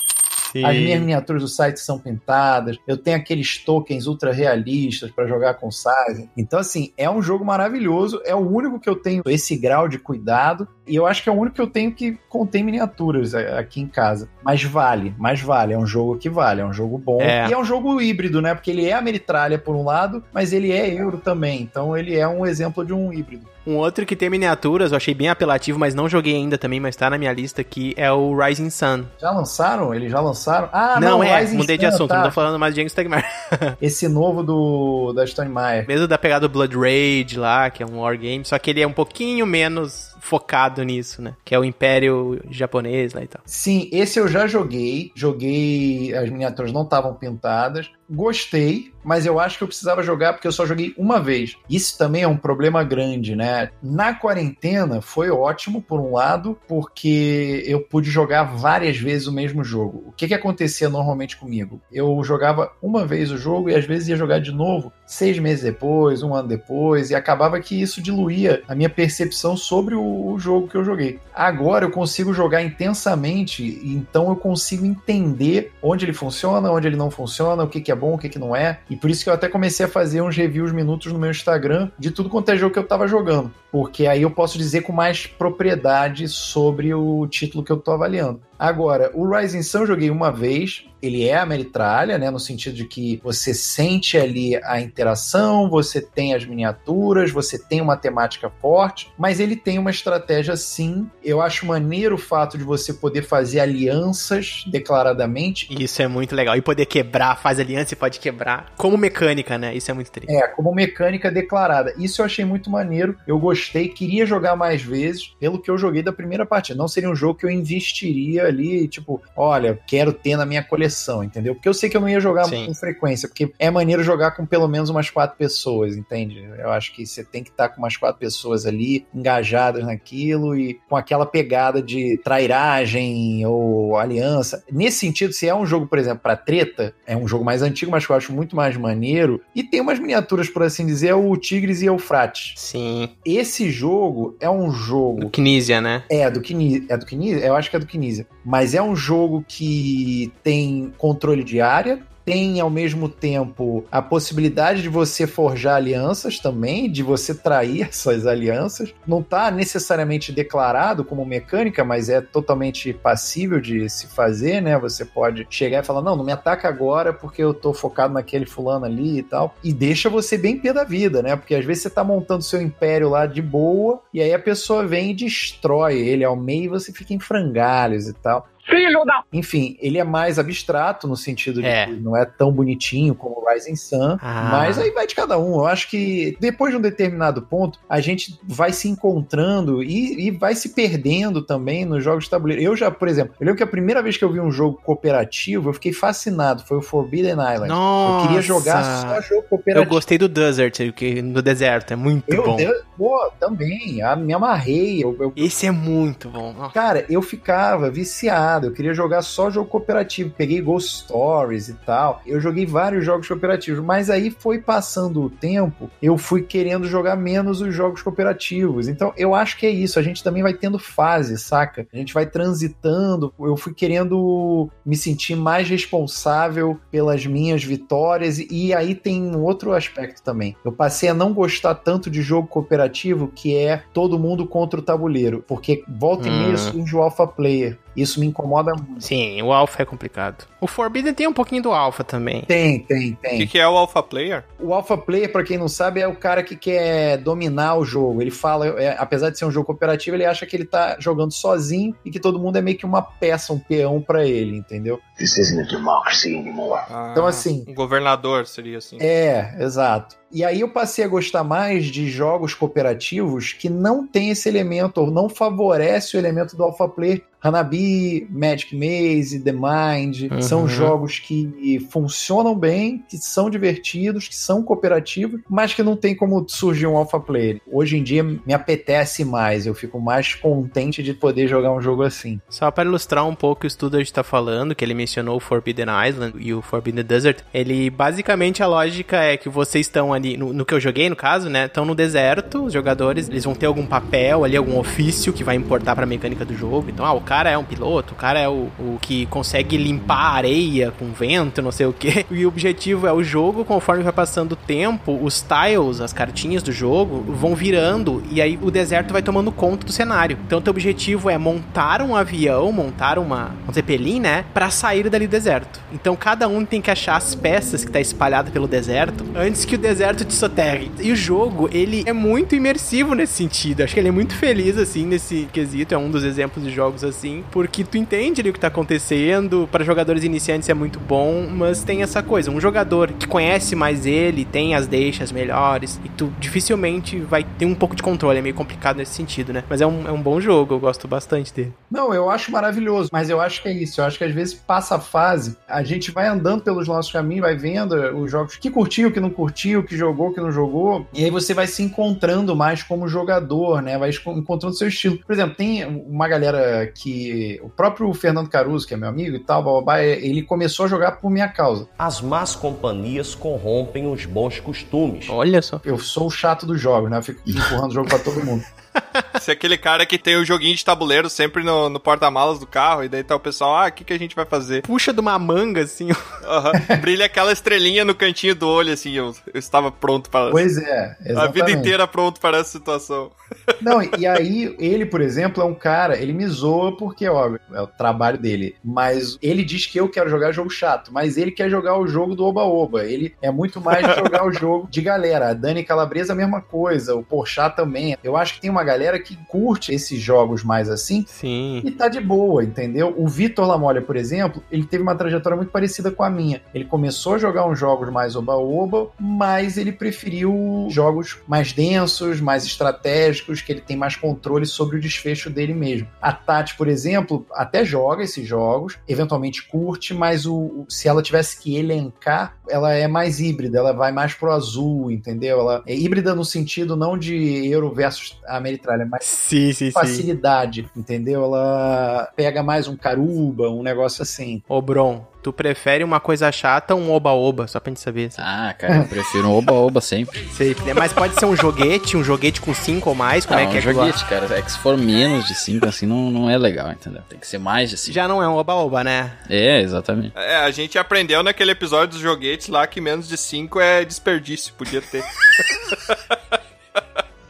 as minhas miniaturas do site são pintadas. Eu tenho aqueles tokens ultra realistas para jogar com size. Então, assim, é um jogo maravilhoso. É o único que eu tenho esse grau de cuidado. E eu acho que é o único que eu tenho que contém miniaturas aqui em casa. Mas vale, mas vale. É um jogo que vale. É um jogo bom. É. E é um jogo híbrido, né? Porque ele é Ameritralha por um lado, mas ele é euro também. Então ele é um exemplo de um híbrido. Um outro que tem miniaturas, eu achei bem apelativo, mas não joguei ainda também, mas tá na minha lista aqui, é o Rising Sun. Já lançaram? Eles já lançaram? Ah, não, não, é, Rising mudei de Sun, assunto, tá. não tô falando mais de James. <laughs> Esse novo do da Stone Meyer. Mesmo da pegada do Blood Rage lá, que é um wargame, só que ele é um pouquinho menos focado nisso, né? Que é o Império japonês lá e tal. Sim, esse eu já joguei. Joguei, as miniaturas não estavam pintadas. Gostei, mas eu acho que eu precisava jogar porque eu só joguei uma vez. Isso também é um problema grande, né? Na quarentena foi ótimo, por um lado, porque eu pude jogar várias vezes o mesmo jogo. O que, que acontecia normalmente comigo? Eu jogava uma vez o jogo e às vezes ia jogar de novo seis meses depois, um ano depois, e acabava que isso diluía a minha percepção sobre o, jogo que eu joguei. Agora eu consigo jogar intensamente, então eu consigo entender onde ele funciona, onde ele não funciona, o que, que é bom, o que, que não é. E por isso que eu até comecei a fazer uns reviews minutos no meu Instagram de tudo quanto é jogo que eu tava jogando. Porque aí eu posso dizer com mais propriedade sobre o título que eu tô avaliando. Agora, o Rising Sun eu joguei uma vez, ele é a Meritralha, né, no sentido de que você sente ali a interação, você tem as miniaturas, você tem uma temática forte, mas ele tem uma estratégia sim. Eu acho maneiro o fato de você poder fazer alianças declaradamente. Isso é muito legal. E poder quebrar, faz aliança e pode quebrar. Como mecânica, né? Isso é muito triste. É, como mecânica declarada. Isso eu achei muito maneiro. Eu gostei, queria jogar mais vezes, pelo que eu joguei da primeira partida. Não seria um jogo que eu investiria ali, tipo, olha, quero ter na minha coleção, entendeu? Porque eu sei que eu não ia jogar Sim. com frequência, porque é maneiro jogar com pelo menos umas quatro pessoas, entende? Eu acho que você tem que estar com umas quatro pessoas ali, engajadas naquilo e com aquela pegada de trairagem ou aliança. Nesse sentido, se é um jogo, por exemplo, pra treta, é um jogo mais antigo, mas que eu acho muito mais maneiro, e tem umas miniaturas, por assim dizer, é o Tigres e Eufrates. Sim. Esse jogo é um jogo Do Knizia, né? é do Knizia. É do Knizia? Eu acho que é do Knizia. Mas é um jogo que tem controle de área, tem ao mesmo tempo a possibilidade de você forjar alianças também, de você trair <laughs> essas alianças. Não está necessariamente declarado como mecânica, mas é totalmente passível de se fazer, né? Você pode chegar e falar: não, não me ataca agora porque eu tô focado naquele fulano ali e tal. E deixa você bem pé da vida, né? Porque às vezes você tá montando seu império lá de boa, e aí a pessoa vem e destrói ele ao meio e você fica em frangalhos e tal. Filho da... Enfim, ele é mais abstrato no sentido de É. que não é tão bonitinho como o Rising Sun, Ah. mas aí vai de cada um. Eu acho que depois de um determinado ponto, a gente vai se encontrando e, e vai se perdendo também nos jogos de tabuleiro. Eu já, por exemplo, eu lembro que a primeira vez que eu vi um jogo cooperativo, eu fiquei fascinado. Foi o Forbidden Island. Nossa. Eu queria jogar só jogo Eu cooperativo. gostei do Desert, que no deserto, é muito Eu, bom. eu- pô, também. ah, me amarrei. Eu, eu Esse é muito bom. Nossa. Cara, eu ficava viciado, eu queria jogar só jogo cooperativo. Peguei Ghost Stories e tal. Eu joguei vários jogos cooperativos, mas aí foi passando o tempo, eu fui querendo jogar menos os jogos cooperativos. Então, eu acho que é isso. A gente também vai tendo fase, saca? A gente vai transitando. Eu fui querendo me sentir mais responsável pelas minhas vitórias. E aí tem um outro aspecto também. Eu passei a não gostar tanto de jogo cooperativo, que é todo mundo contra o tabuleiro. Porque volta e Hum. meia surge o alpha player. Isso me incomoda muito. Sim, o Alpha é complicado. O Forbidden tem um pouquinho do Alpha também. Tem, tem, O tem. que, que é o Alpha Player? O alpha player, pra quem não sabe, é o cara que quer dominar o jogo. Ele fala, é, apesar de ser um jogo cooperativo, ele acha que ele tá jogando sozinho e que todo mundo é meio que uma peça, um peão pra ele, entendeu? This isn't a democracy anymore. Ah, Então, assim- Um governador seria assim. É, exato. E aí eu passei a gostar mais de jogos cooperativos que não tem esse elemento, ou não favorece o elemento do alpha player. Hanabi, Magic Maze, The Mind, Uhum. são jogos que funcionam bem, que são divertidos, que são cooperativos, mas que não tem como surgir um alpha player. Hoje em dia me apetece mais, eu fico mais contente de poder jogar um jogo assim. Só para ilustrar um pouco o estudo que está falando, que ele mencionou o Forbidden Island e o Forbidden Desert, ele basicamente a lógica é que vocês estão ali, no, no que eu joguei no caso, né? Estão no deserto, os jogadores, eles vão ter algum papel ali, algum ofício que vai importar para a mecânica do jogo. Então, ah, o cara é um piloto, o cara é o, o que consegue limpar a areia com vento, não sei o que. <laughs> E o objetivo é o jogo, conforme vai passando o tempo, os tiles, as cartinhas do jogo, vão virando e aí o deserto vai tomando conta do cenário. Então, teu objetivo é montar um avião, montar uma, um zeppelin, né? Pra sair dali do deserto. Então, cada um tem que achar as peças que tá espalhada pelo deserto antes que o deserto te soterre. E o jogo, ele é muito imersivo nesse sentido. Acho que ele é muito feliz, assim, nesse quesito. É um dos exemplos de jogos assim porque tu entende ali o que tá acontecendo. Para jogadores iniciantes é muito bom, mas tem essa coisa, um jogador que conhece mais ele, tem as deixas melhores, e tu dificilmente vai ter um pouco de controle, é meio complicado nesse sentido, né? Mas é um, é um bom jogo, eu gosto bastante dele. Não, eu acho maravilhoso, mas eu acho que é isso. Eu acho que às vezes passa a fase, a gente vai andando pelos nossos caminhos, vai vendo os jogos que curtiu, que não curtiu, que jogou, que não jogou, e aí você vai se encontrando mais como jogador, né? Vai encontrando seu estilo. Por exemplo, tem uma galera que. O próprio Fernando Caruso, que é meu amigo e tal, bababá, ele começou a jogar por minha causa. As más companhias corrompem os bons costumes. Olha só. Eu sou o chato dos jogos, né? Eu fico empurrando o jogo pra todo mundo. <laughs> <laughs> Você é aquele cara que tem o joguinho de tabuleiro sempre no, no porta-malas do carro, e daí tá o pessoal, ah, o que, que a gente vai fazer? Puxa de uma manga, assim. Uhum. Brilha aquela estrelinha no cantinho do olho, assim, eu, eu estava pronto para... Pois é, exatamente. A vida inteira pronto para essa situação. <laughs> Não, e aí, ele, por exemplo, é um cara, ele me zoa porque, óbvio, é o trabalho dele, mas ele diz que eu quero jogar jogo chato, mas ele quer jogar o jogo do Oba-Oba, ele é muito mais <laughs> jogar o jogo de galera. A Dani Calabresa, a mesma coisa, o Porchat também. Eu acho que tem uma galera que curte esses jogos mais assim Sim. e tá de boa, entendeu? O Vitor Lamolla, por exemplo, ele teve uma trajetória muito parecida com a minha. Ele começou a jogar uns jogos mais oba-oba, mas ele preferiu jogos mais densos, mais estratégicos, que ele tem mais controle sobre o desfecho dele mesmo. A Tati, por exemplo, até joga esses jogos, eventualmente curte, mas o, o- se ela tivesse que elencar, ela é mais híbrida, ela vai mais pro azul, entendeu? Ela é híbrida no sentido não de Euro versus Ameritralha, mas Sim, sim, sim. facilidade, entendeu? Ela pega mais um caruba, um negócio assim. Ô, Bron, tu prefere uma coisa chata ou um oba-oba? Só pra gente saber. assim. Ah, cara, eu prefiro um oba-oba sempre. <laughs> Sei, mas pode ser um joguete, um joguete com cinco ou mais, como Não, é que um é joguete, cara. É que se for menos de 5, assim, não, não é legal, entendeu? Tem que ser mais de 5. Já não é um oba-oba, né? É, exatamente. É, a gente aprendeu naquele episódio dos joguetes lá que menos de 5 é desperdício, podia ter. <laughs>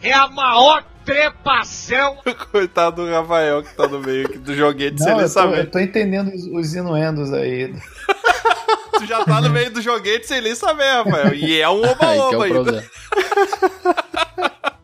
É a maior trepação. <laughs> Coitado do Rafael que tá no meio aqui do joguete, sem Não, ele eu tô, saber. eu tô entendendo os, os inuendos aí. <laughs> Tu já tá no meio do joguete sem nem saber, Rafael. E é um <laughs> é oba-oba o ainda. problema.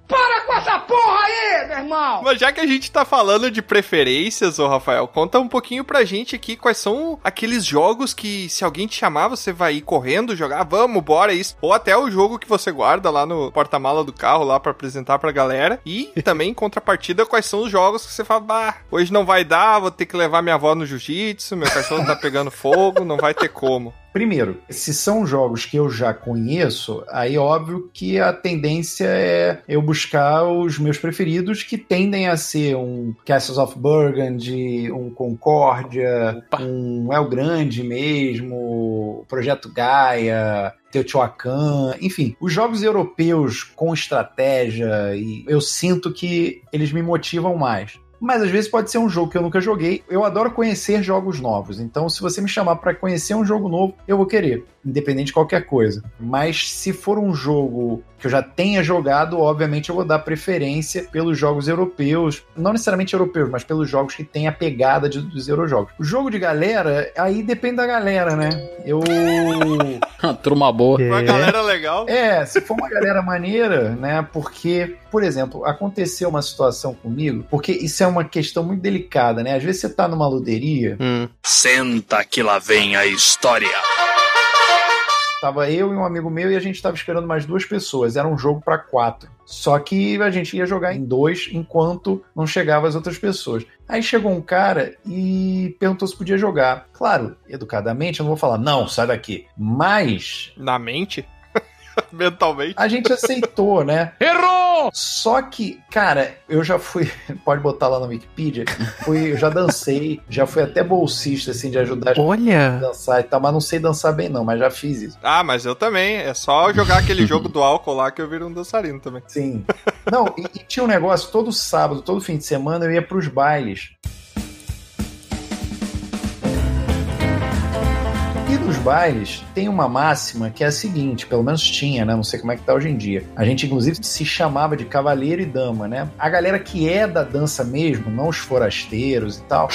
Para com essa porra aí, meu irmão. Mas já que a gente tá falando de preferências, ô Rafael, conta um pouquinho pra gente aqui quais são aqueles jogos que, se alguém te chamar, você vai ir correndo jogar, vamos, bora isso. Ou até o jogo que você guarda lá no porta-mala do carro lá pra apresentar pra galera. E <laughs> também, em contrapartida, quais são os jogos que você fala, bah, hoje não vai dar, vou ter que levar minha avó no jiu-jitsu, meu cachorro tá pegando fogo, não vai ter como. <laughs> Primeiro, se são jogos que eu já conheço, aí óbvio que a tendência é eu buscar os meus preferidos, que tendem a ser um Castles of Burgundy, um Concórdia, um El Grande mesmo, Projeto Gaia, Teotihuacan, enfim, os jogos europeus com estratégia, e eu sinto que eles me motivam mais. Mas às vezes pode ser um jogo que eu nunca joguei. Eu adoro conhecer jogos novos. Então, se você me chamar para conhecer um jogo novo, eu vou querer, independente de qualquer coisa. Mas se for um jogo que eu já tenha jogado, obviamente eu vou dar preferência pelos jogos europeus, não necessariamente europeus, mas pelos jogos que têm a pegada de- dos eurojogos. O jogo de galera, aí depende da galera, né? Eu <laughs> Uma turma boa. Uma galera legal. é, se for uma galera maneira, né? Porque, por exemplo, aconteceu uma situação comigo, porque isso é uma questão muito delicada, né? Às vezes você tá numa luderia Hum. Senta que lá vem a história. Tava eu e um amigo meu e a gente tava esperando mais duas pessoas. Era um jogo para quatro. Só que a gente ia jogar em dois enquanto não chegava as outras pessoas. Aí chegou um cara e perguntou se podia jogar. Claro, educadamente, eu não vou falar, não, sai daqui. Mas. Na mente? <laughs> Mentalmente. A gente aceitou, né? Errou! Só que, cara, eu já fui. <laughs> Pode botar lá na Wikipedia. Fui, eu já dancei, já fui até bolsista, assim, de ajudar Olha. a dançar e tal, mas não sei dançar bem, não, mas já fiz isso. Ah, mas eu também. É só jogar aquele jogo do álcool lá que eu viro um dançarino também. Sim. Não, e, e tinha um negócio, todo sábado, todo fim de semana eu ia pros bailes. Bailes tem uma máxima que é a seguinte, pelo menos tinha, né? Não sei como é que tá hoje em dia. A gente, inclusive, se chamava de cavaleiro e dama, né? A galera que é da dança mesmo, não os forasteiros e tal.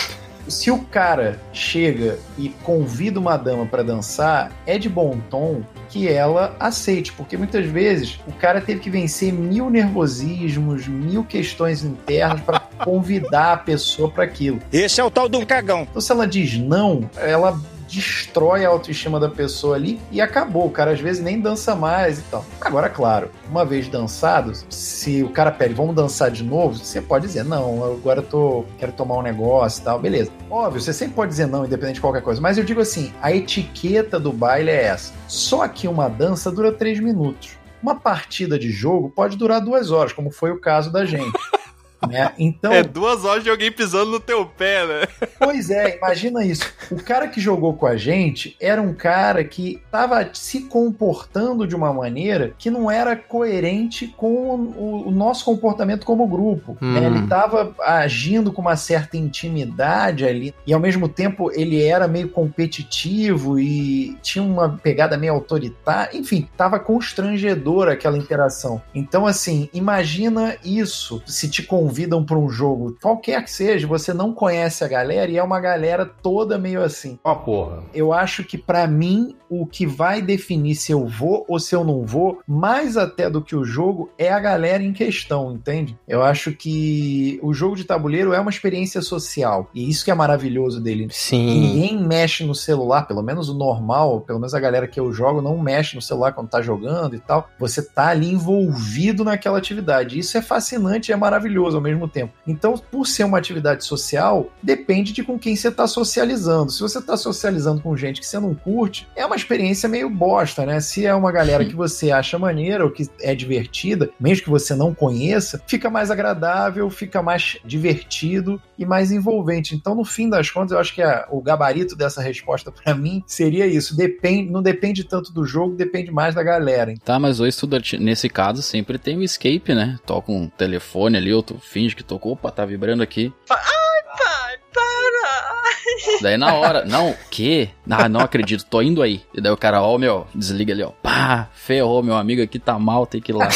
Se o cara chega e convida uma dama para dançar, é de bom tom que ela aceite, porque muitas vezes o cara teve que vencer mil nervosismos, mil questões internas para <laughs> convidar a pessoa para aquilo. Esse é o tal do cagão. Então, se ela diz não, ela destrói a autoestima da pessoa ali e acabou. O cara às vezes nem dança mais e tal. Agora, claro, uma vez dançado, se o cara pede, vamos dançar de novo, você pode dizer, não, agora eu tô, quero tomar um negócio e tal, beleza. Óbvio, você sempre pode dizer não, independente de qualquer coisa. Mas eu digo assim, a etiqueta do baile é essa. Só que uma dança dura três minutos. Uma partida de jogo pode durar duas horas, como foi o caso da gente. <laughs> Né? Então, É duas horas de alguém pisando no teu pé, né? Pois é, imagina isso. O cara que jogou com a gente era um cara que estava se comportando de uma maneira que não era coerente com o, o nosso comportamento como grupo. Hum. né? Ele estava agindo com uma certa intimidade ali e ao mesmo tempo ele era meio competitivo e tinha uma pegada meio autoritária. Enfim, estava constrangedor aquela interação. Então, assim, imagina isso se te convidam para um jogo, qualquer que seja, você não conhece a galera e é uma galera toda meio assim. Ó, porra. Eu acho que pra mim o que vai definir se eu vou ou se eu não vou, mais até do que o jogo, é a galera em questão, entende? Eu acho que o jogo de tabuleiro é uma experiência social e isso que é maravilhoso dele. Sim. Ninguém mexe no celular, pelo menos o normal, pelo menos a galera que eu jogo não mexe no celular quando tá jogando e tal. Você tá ali envolvido naquela atividade. Isso é fascinante e é maravilhoso ao mesmo tempo. Então, por ser uma atividade social, depende de com quem você tá socializando. Se você tá socializando com gente que você não curte, é uma experiência meio bosta, né? Se é uma galera que você acha maneira ou que é divertida, mesmo que você não conheça, fica mais agradável, fica mais divertido e mais envolvente. Então, no fim das contas, eu acho que a- o gabarito dessa resposta pra mim seria isso. Depende, não depende tanto do jogo, depende mais da galera. Tá, mas o estudante, nesse caso, sempre tem o escape, né? Toca um telefone ali, ou tu finge que tocou, opa, tá vibrando aqui. Ai, pai, para! Daí na hora, não, o quê? Ah, não acredito, tô indo aí. E daí o cara, ó, meu, desliga ali, ó. Pá, ferrou, meu amigo aqui tá mal, tem que ir lá.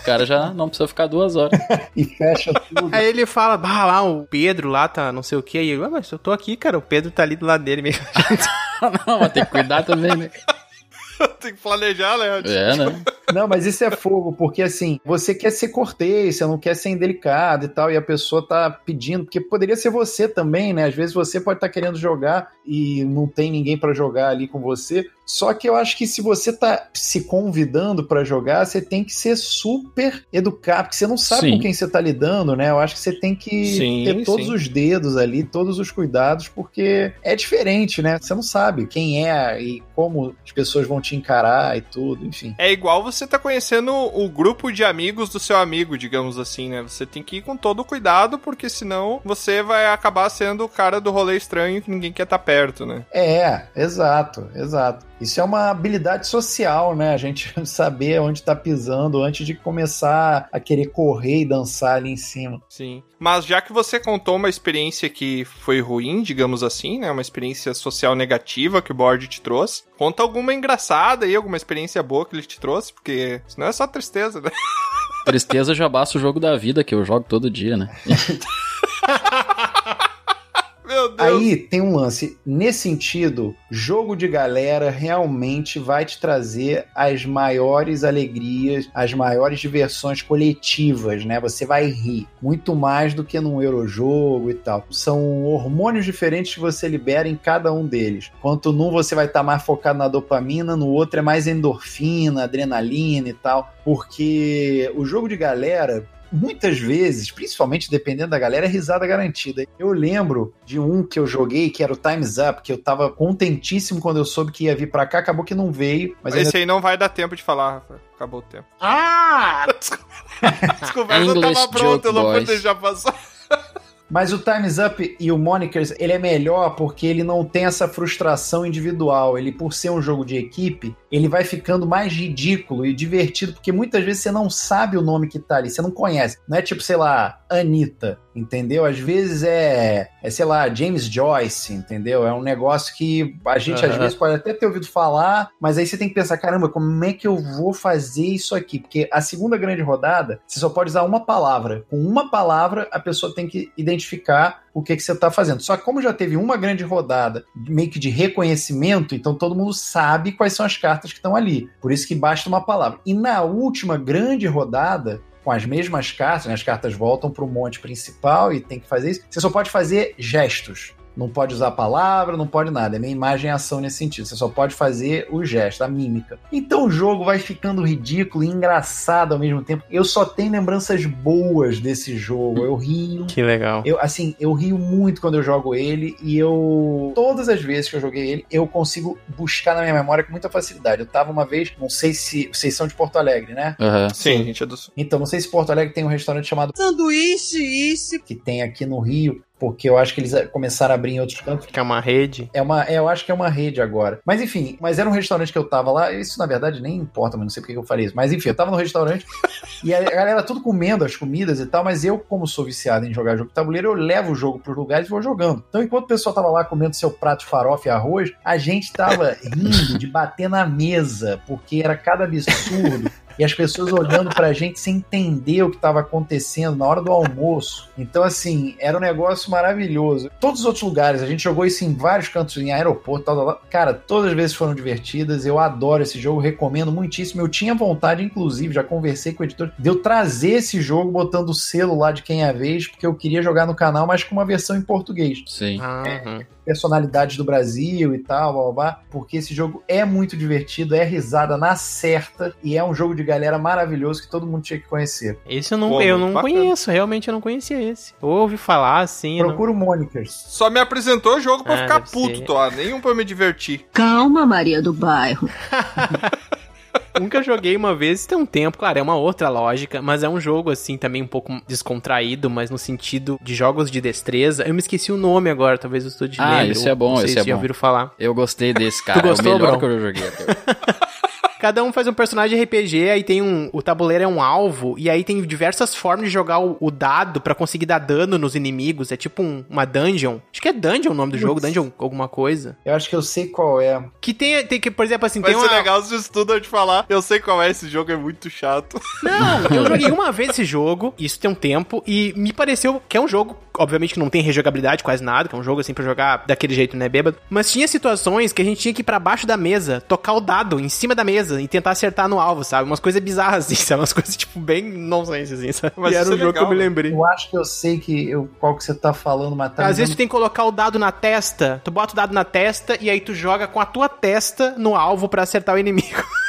O cara já não precisa ficar duas horas. <laughs> E fecha tudo. Aí ele fala, bah, lá, o Pedro lá tá não sei o que. E eu, ah, mas eu tô aqui, cara, o Pedro tá ali do lado dele mesmo. <laughs> não, mas tem que cuidar também, né? <laughs> Tem que planejar, né? É, né? <laughs> Não, mas isso é fogo, porque assim, você quer ser cortês, você não quer ser indelicado e tal, e a pessoa tá pedindo, porque poderia ser você também, né? Às vezes você pode estar querendo jogar e não tem ninguém pra jogar ali com você. Só que eu acho que se você tá se convidando pra jogar, você tem que ser super educado, porque você não sabe Sim. com quem você tá lidando, né? Eu acho que você tem que Sim, ter todos sim. os dedos ali, todos os cuidados, porque é diferente, né? Você não sabe quem é e como as pessoas vão te encarar e tudo, enfim. É igual você tá conhecendo o grupo de amigos do seu amigo, digamos assim, né? Você tem que ir com todo cuidado, porque senão você vai acabar sendo o cara do rolê estranho que ninguém quer estar perto, né? É, exato, exato. Isso é uma habilidade social, né? A gente <laughs> saber onde tá pisando antes de começar a querer correr e dançar ali em cima. Sim. Mas já que você contou uma experiência que foi ruim, digamos assim, né? Uma experiência social negativa que o board te trouxe, conta alguma engraçada aí, alguma experiência boa que ele te trouxe, porque senão é só tristeza, né? Tristeza já basta o jogo da vida, que eu jogo todo dia, né? <laughs> Meu Deus. Aí tem um lance. Nesse sentido, jogo de galera realmente vai te trazer as maiores alegrias, as maiores diversões coletivas, né? Você vai rir muito mais do que num Eurojogo e tal. São hormônios diferentes que você libera em cada um deles. Quanto num você vai estar mais focado na dopamina, no outro é mais endorfina, adrenalina e tal. Porque o jogo de galera, muitas vezes, principalmente dependendo da galera, é risada garantida. Eu lembro de um que eu joguei, que era o Time's Up, que eu tava contentíssimo quando eu soube que ia vir pra cá, acabou que não veio. Mas Esse ainda... aí não vai dar tempo de falar, Rafa. Acabou o tempo. Ah! <laughs> Desculpa, eu não English tava pronto, eu não boys. deixar passar. <laughs> Mas o Time's Up e o Monikers, ele é melhor porque ele não tem essa frustração individual. Ele, por ser um jogo de equipe, ele vai ficando mais ridículo e divertido, porque muitas vezes você não sabe o nome que tá ali, você não conhece. Não é tipo, sei lá, Anitta, entendeu? Às vezes é, é sei lá, James Joyce, entendeu? É um negócio que a gente às Aham. vezes pode até ter ouvido falar, mas aí você tem que pensar, caramba, como é que eu vou fazer isso aqui? Porque a segunda grande rodada, você só pode usar uma palavra. Com uma palavra, a pessoa tem que identificar o que, que você está fazendo. Só que como já teve uma grande rodada meio que de reconhecimento, então todo mundo sabe quais são as cartas que estão ali. Por isso que basta uma palavra. E na última grande rodada, com as mesmas cartas, né, as cartas voltam para o monte principal e tem que fazer isso, você só pode fazer gestos. Não pode usar a palavra, não pode nada. É minha imagem e ação nesse sentido. Você só pode fazer o gesto, a mímica. Então o jogo vai ficando ridículo e engraçado ao mesmo tempo. Eu só tenho lembranças boas desse jogo. Eu rio. Que legal. Eu, assim, eu rio muito quando eu jogo ele e eu. Todas as vezes que eu joguei ele, eu consigo buscar na minha memória com muita facilidade. Eu tava uma vez, não sei se. Vocês são de Porto Alegre, né? Aham. Sim, a gente é do sul. Então, não sei se Porto Alegre tem um restaurante chamado Sanduíche, isso. que tem aqui no Rio, porque eu acho que eles começaram a abrir em outros cantos. Que é uma rede. É uma, é, eu acho que é uma rede agora. Mas enfim, mas era um restaurante que eu tava lá. Isso na verdade nem importa, mas não sei porque que eu falei isso. Mas enfim, eu tava no restaurante <laughs> e a galera tudo comendo as comidas e tal. Mas eu, como sou viciado em jogar jogo de tabuleiro, eu levo o jogo pros lugares e vou jogando. Então, enquanto o pessoal tava lá comendo seu prato de farofa e arroz, a gente tava rindo de bater na mesa, porque era cada absurdo. <laughs> E as pessoas olhando pra gente sem entender o que estava acontecendo na hora do almoço. Então, assim, era um negócio maravilhoso. Todos os outros lugares, a gente jogou isso em vários cantos, em aeroporto, tal, tal, tal. Cara, todas as vezes foram divertidas. Eu adoro esse jogo, recomendo muitíssimo. Eu tinha vontade, inclusive, já conversei com o editor, de eu trazer esse jogo botando o selo lá de quem é a vez, porque eu queria jogar no canal, mas com uma versão em português Sim. Aham. Personalidades do Brasil e tal, blá, blá, blá, porque esse jogo é muito divertido, é risada na certa e é um jogo de galera maravilhoso que todo mundo tinha que conhecer. Esse eu não, Pô, eu não bacana. conheço, realmente eu não conhecia esse. Ou ouvi falar assim. eu não- Procura o Monikers. Só me apresentou o jogo pra Ah, ficar puto, ser. Tó. Nenhum pra me divertir. Calma, Maria do Bairro. <laughs> Um que eu joguei uma vez tem um tempo, claro, é uma outra lógica, mas é um jogo assim também um pouco descontraído, mas no sentido de jogos de destreza. Eu me esqueci o nome agora, talvez o estúdio Ah, lembre. esse é bom, esse se é bom. falar. Eu gostei desse, <laughs> cara. gostou, é o melhor Bron? que eu joguei até. <laughs> Cada um faz um personagem RPG, aí tem um. O tabuleiro é um alvo, e aí tem diversas formas de jogar o, o dado pra conseguir dar dano nos inimigos. É tipo um- uma dungeon. Acho que é dungeon o nome do jogo, dungeon alguma coisa. Eu acho que eu sei qual é. Que tem, tem que, por exemplo, assim, Vai tem ser uma. legal se o estudam te falar. Eu sei qual é esse jogo, é muito chato. Não, eu <laughs> joguei uma vez esse jogo, isso tem um tempo, e me pareceu que é um jogo, obviamente que não tem rejogabilidade quase nada, que é um jogo assim pra jogar daquele jeito, né, bêbado. Mas tinha situações que a gente tinha que ir pra baixo da mesa, tocar o dado em cima da mesa e tentar acertar no alvo, sabe? Umas coisas bizarras, assim, <laughs> sabe? Umas coisas, tipo, bem nonsense, assim, sabe? Mas e era isso um é jogo legal, que eu me né? lembrei. Eu acho que eu sei que eu, qual que você tá falando, mas tá Às vezes tu tem que colocar o dado na testa, tu bota o dado na testa e aí tu joga com a tua testa no alvo pra acertar o inimigo. <laughs>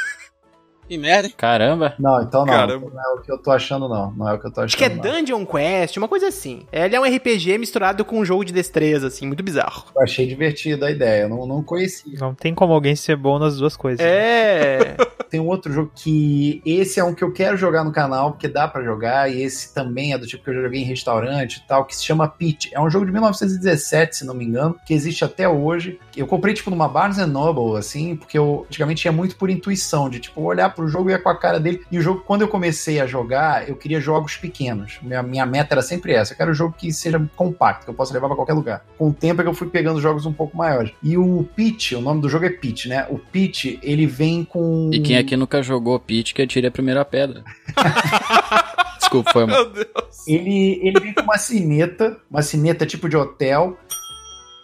Que merda. Caramba. Não, então não. Caramba. Não é o que eu tô achando, não. Não é o que eu tô achando. Acho que é não. Dungeon Quest, uma coisa assim. Ele é um RPG misturado com um jogo de destreza, assim, muito bizarro. Eu achei divertida a ideia. Eu não, não conhecia. Não tem como alguém ser bom nas duas coisas. É. <laughs> Tem um outro jogo que. Esse é um que eu quero jogar no canal, porque dá pra jogar, e esse também é do tipo que eu já joguei em restaurante e tal, que se chama Pitch. É um jogo de 1917, se não me engano, que existe até hoje. Eu comprei, tipo, numa Barnes Noble, assim, porque eu antigamente ia muito por intuição, de, tipo, olhar pro jogo e ia com a cara dele. E o jogo, quando eu comecei a jogar, eu queria jogos pequenos. Minha, minha meta era sempre essa. Eu quero um jogo que seja compacto, que eu possa levar pra qualquer lugar. Com o tempo é que eu fui pegando jogos um pouco maiores. E o Pitch, o nome do jogo é Pitch, né? O Pitch, ele vem com. E quem aqui nunca jogou Pitch que atire a primeira pedra. <laughs> Desculpa, foi mal. Meu Deus. Ele, ele vem com uma sineta, uma sineta tipo de hotel.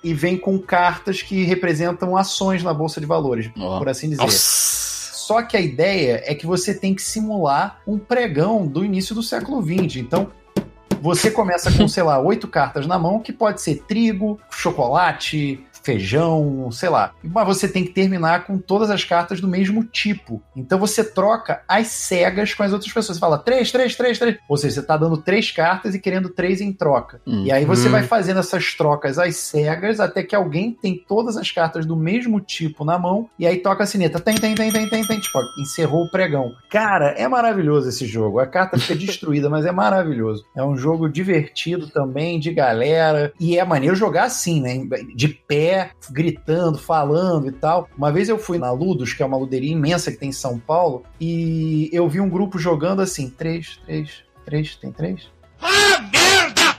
e vem com cartas que representam ações na bolsa de valores, Ó. por assim dizer. Nossa. Só que a ideia é que você tem que simular um pregão do início do século XX. Então, você começa com, sei lá, oito cartas na mão, que pode ser trigo, chocolate, feijão, sei lá. Mas você tem que terminar com todas as cartas do mesmo tipo. Então você troca as cegas com as outras pessoas. Você fala três, três, três, três. Ou seja, você tá dando três cartas e querendo três em troca. Hum. E aí você Hum. vai fazendo essas trocas às cegas até que alguém tem todas as cartas do mesmo tipo na mão e aí toca a sineta. Tem, tem, tem, tem, tem, tem. Tipo, encerrou o pregão. Cara, é maravilhoso esse jogo. A carta fica <laughs> destruída, mas é maravilhoso. É um jogo divertido também, de galera. E é maneiro jogar assim, né? De pé, gritando, falando e tal. Uma vez eu fui na Ludus, que é uma luderia imensa que tem em São Paulo, e eu vi um grupo jogando assim: três, três, três, tem três?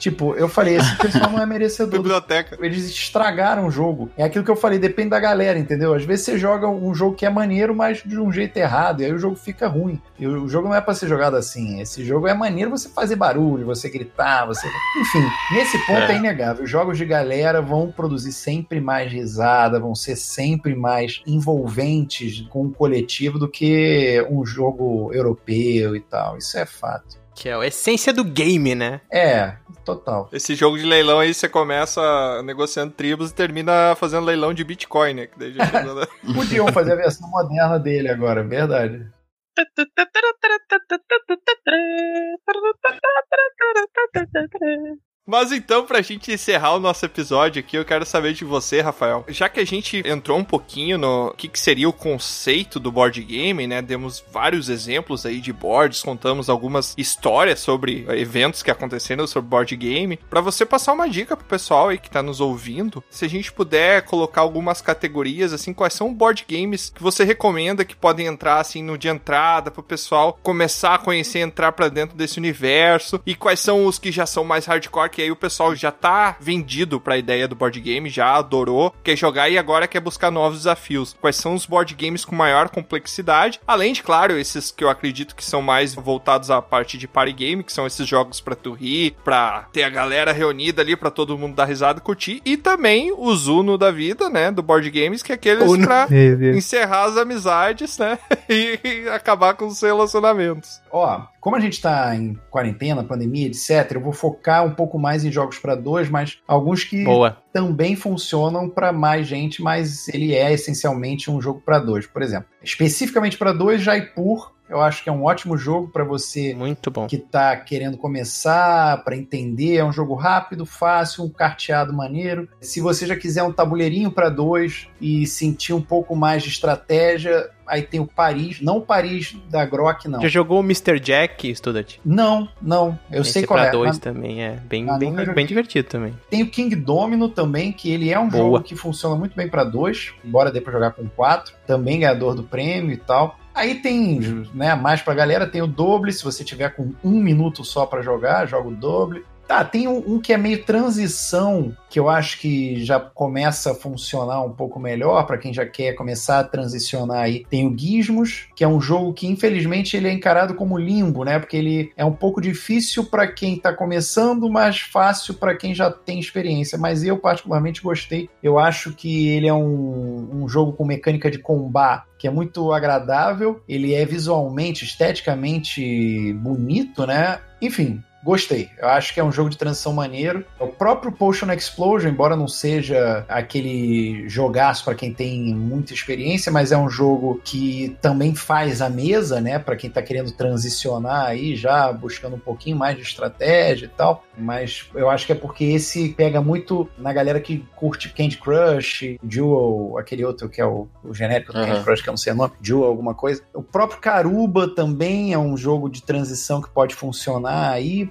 Tipo, eu falei, esse pessoal não é merecedor. <laughs> Biblioteca. Eles estragaram o jogo. É aquilo que eu falei, depende da galera, entendeu? Às vezes você joga um jogo que é maneiro, mas de um jeito errado, e aí o jogo fica ruim. E o jogo não é pra ser jogado assim. Esse jogo é maneiro você fazer barulho, você gritar, você. Enfim, nesse ponto é, É. inegável. Os jogos de galera vão produzir sempre mais risada, vão ser sempre mais envolventes com o coletivo do que um jogo europeu e tal. Isso é fato. Que é a essência do game, né? É, total. Esse jogo de leilão aí, você começa negociando tribos e termina fazendo leilão de Bitcoin, né? Que daí já chegou na- <laughs> Podiam fazer a versão moderna dele agora, verdade. Mas então, pra gente encerrar o nosso episódio aqui, eu quero saber de você, Rafael. Já que a gente entrou um pouquinho no que, que seria o conceito do board game, né? Demos vários exemplos aí de boards, contamos algumas histórias sobre eventos que aconteceram sobre board game. Pra você passar uma dica pro pessoal aí que tá nos ouvindo, se a gente puder colocar algumas categorias, assim, quais são board games que você recomenda que podem entrar, assim, no de entrada, pro pessoal começar a conhecer, entrar pra dentro desse universo, e quais são os que já são mais hardcore, que aí o pessoal já tá vendido pra ideia do board game, já adorou, quer jogar e agora quer buscar novos desafios. Quais são os board games com maior complexidade, além de, claro, esses que eu acredito que são mais voltados à parte de party game, que são esses jogos pra tu rir, pra ter a galera reunida ali, pra todo mundo dar risada e curtir, e também os Uno da vida, né, do board games, que é aqueles Uno. pra encerrar as amizades, né, <laughs> e acabar com os relacionamentos. Ó, como a gente tá em quarentena, pandemia, etc., eu vou focar um pouco mais em jogos para dois, mas alguns que Boa. também funcionam para mais gente, mas ele é essencialmente um jogo para dois. Por exemplo, especificamente para dois, Jaipur, eu acho que é um ótimo jogo para você Muito bom. que tá querendo começar, para entender, é um jogo rápido, fácil, um carteado maneiro. Se você já quiser um tabuleirinho para dois e sentir um pouco mais de estratégia, aí tem o Paris, não o Paris da Grok, não. Já jogou o Mr. Jack, Student? Não, não, eu Esse sei qual pra é. dois mas também é bem, Ah, bem, bem divertido também. Tem o King Domino também, que ele é um Boa. jogo que funciona muito bem para dois, embora dê para jogar com quatro, também ganhador do prêmio e tal. Aí tem, né, mais pra galera, tem o doble, se você tiver com um minuto só pra jogar, joga o doble. Tá, tem um, um que é meio transição, que eu acho que já começa a funcionar um pouco melhor pra quem já quer começar a transicionar aí. Tem o Gizmos, que é um jogo que infelizmente ele é encarado como limbo, né? Porque ele é um pouco difícil pra quem tá começando, mas fácil pra quem já tem experiência. Mas eu particularmente gostei. Eu acho que ele é um, um jogo com mecânica de combate que é muito agradável. Ele é visualmente, esteticamente bonito, né? Enfim, Gostei. Eu acho que é um jogo de transição maneiro. O próprio Potion Explosion, embora não seja aquele jogaço para quem tem muita experiência, mas é um jogo que também faz a mesa, né? Para quem tá querendo transicionar aí, já buscando um pouquinho mais de estratégia e tal. Mas eu acho que é porque esse pega muito na galera que curte Candy Crush, Duel, aquele outro que é o, o genérico do Uhum. Candy Crush, que eu não sei o nome, Duel, alguma coisa. O próprio Caruba também é um jogo de transição que pode funcionar aí.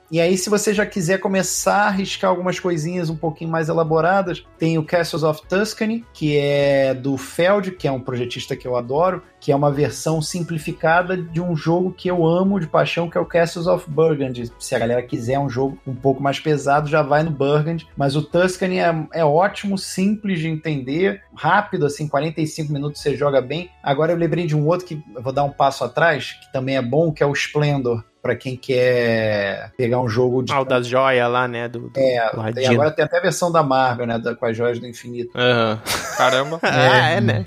E aí, se você já quiser começar a arriscar algumas coisinhas um pouquinho mais elaboradas, tem o Castles of Tuscany, que é do Feld, que é um projetista que eu adoro, que é uma versão simplificada de um jogo que eu amo de paixão, que é o Castles of Burgundy. Se a galera quiser um jogo um pouco mais pesado, já vai no Burgundy. Mas o Tuscany é, é ótimo, simples de entender, rápido, assim, 45 minutos você joga bem. Agora eu lembrei de um outro que vou dar um passo atrás, que também é bom, que é o Splendor para quem quer pegar um jogo de. Ah, o das joias lá, né? Do, do É, Ladino. e agora tem até a versão da Marvel, né? Da, com as joias do infinito. Aham. Caramba. <laughs> Ah, é, né?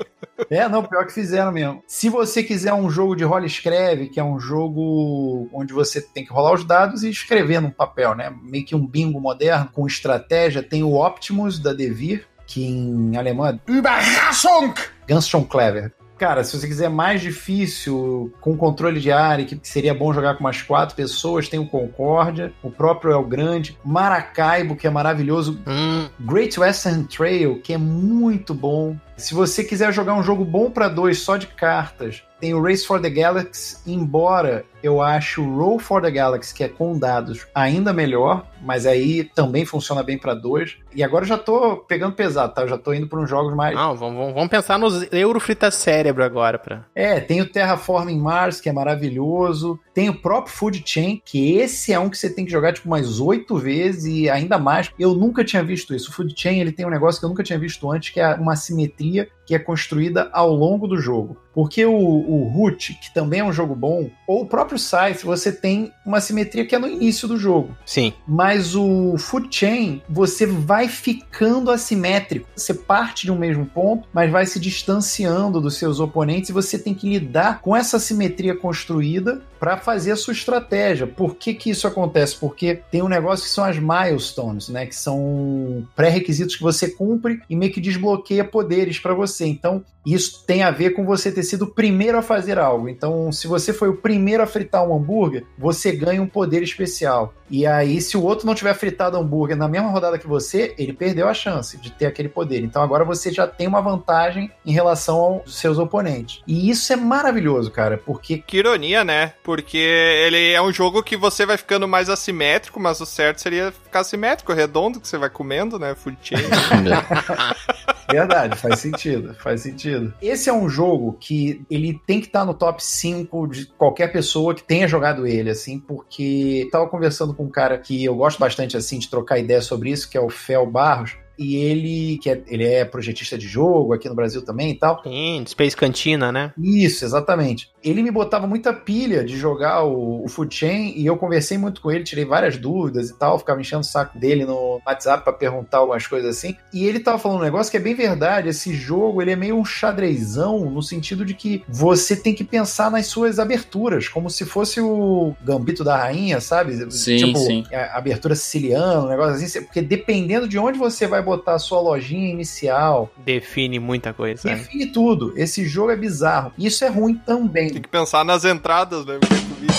É, não, pior que fizeram mesmo. Se você quiser um jogo de rola e escreve, que é um jogo onde você tem que rolar os dados e escrever num papel, né? Meio que um bingo moderno com estratégia, tem o Optimus da Devir, que em alemão é Überraschung! Ganz schon clever. Cara, se você quiser mais difícil, com controle de área, que seria bom jogar com umas quatro pessoas, tem o Concórdia, o próprio El Grande, Maracaibo, que é maravilhoso, Hum, Great Western Trail, que é muito bom. Se você quiser jogar um jogo bom para dois só de cartas, tem o Race for the Galaxy, embora eu acho o Roll for the Galaxy, que é com dados, ainda melhor, mas aí também funciona bem para dois. E agora eu já tô pegando pesado, tá? Eu já tô indo para uns jogos mais. não, vamos, vamos- pensar nos Eurofrita Cérebro agora. Pra... É, tem o Terraforming Mars, que é maravilhoso. Tem o próprio Food Chain, que esse é um que você tem que jogar tipo umas oito vezes e ainda mais. Eu nunca tinha visto isso. O Food Chain ele tem um negócio que eu nunca tinha visto antes, que é uma simetria que é construída ao longo do jogo. Porque o, o Root, que também é um jogo bom, ou o próprio Scythe, você tem uma simetria que é no início do jogo. Sim. Mas o Food Chain, você vai ficando assimétrico. Você parte de um mesmo ponto, mas vai se distanciando dos seus oponentes e você tem que lidar com essa simetria construída para fazer a sua estratégia. Por que, que isso acontece? Porque tem um negócio que são as milestones, né? Que são pré-requisitos que você cumpre e meio que desbloqueia poderes para você. Então, isso tem a ver com você ter sido o primeiro a fazer algo. Então, se você foi o primeiro a fritar um hambúrguer, você ganha um poder especial. E aí, se o outro não tiver fritado hambúrguer na mesma rodada que você, ele perdeu a chance de ter aquele poder. Então, agora você já tem uma vantagem em relação aos seus oponentes. E isso é maravilhoso, cara, porque Que ironia, né? Porque ele é um jogo que você vai ficando mais assimétrico, mas o certo seria ficar simétrico, redondo, que você vai comendo, né? Food chain. <laughs> Verdade, faz sentido, faz sentido. Esse é um jogo que ele tem que estar no top 5 de qualquer pessoa que tenha jogado ele, assim, porque tava conversando com um cara que eu gosto bastante, assim, de trocar ideia sobre isso, que é o Fel Barros, e ele, que é, ele é projetista de jogo aqui no Brasil também e tal. Sim, Space Cantina, né? Isso, exatamente. Ele me botava muita pilha de jogar o, o Food Chain e eu conversei muito com ele, tirei várias dúvidas e tal, ficava enchendo o saco dele no WhatsApp pra perguntar algumas coisas assim. E ele tava falando um negócio que é bem verdade, esse jogo ele é meio um xadrezão no sentido de que você tem que pensar nas suas aberturas, como se fosse o Gambito da Rainha, sabe? Sim, tipo, sim. a abertura siciliana, um negócio assim, porque dependendo de onde você vai botar a sua lojinha inicial, Define muita coisa. né? define tudo. Esse jogo é bizarro. Isso é ruim também. Tem que pensar nas entradas, né? Comida-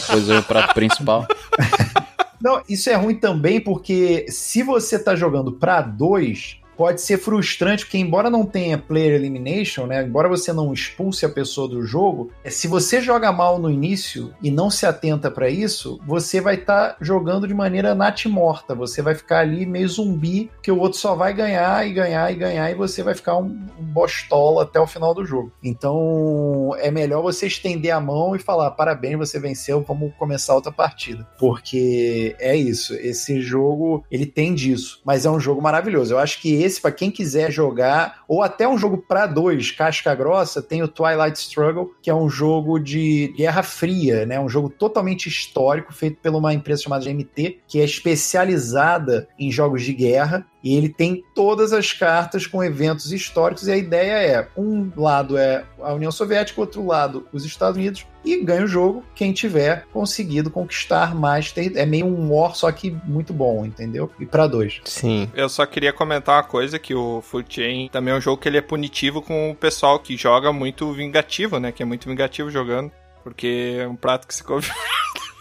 Depois é o prato principal. <laughs> Não, isso é ruim também porque se você tá jogando pra dois, pode ser frustrante, porque embora não tenha player elimination, né? Embora você não expulse a pessoa do jogo, é, se você joga mal no início e não se atenta pra isso, você vai estar jogando de maneira natimorta. Você vai ficar ali meio zumbi, que o outro só vai ganhar e ganhar e ganhar, e você vai ficar um, um bostola até o final do jogo. Então é melhor você estender a mão e falar: parabéns, você venceu, vamos começar outra partida. Porque é isso, esse jogo ele tem disso, mas é um jogo maravilhoso. Eu acho que esse, pra quem quiser jogar, ou até um jogo pra dois, casca grossa, tem o Twilight Struggle, que é um jogo de Guerra Fria, né? Um jogo totalmente histórico, feito por uma empresa chamada GMT, que é especializada em jogos de guerra. E ele tem todas as cartas com eventos históricos, e a ideia é: um lado é a União Soviética, outro lado os Estados Unidos, e ganha o jogo quem tiver conseguido conquistar mais. É meio um war, só que muito bom, entendeu? E pra dois. Sim. Eu só queria comentar uma coisa, que o Food Chain também é um jogo que ele é punitivo com o pessoal que joga muito vingativo, né? Que é muito vingativo jogando. Porque é um prato que se come. <laughs>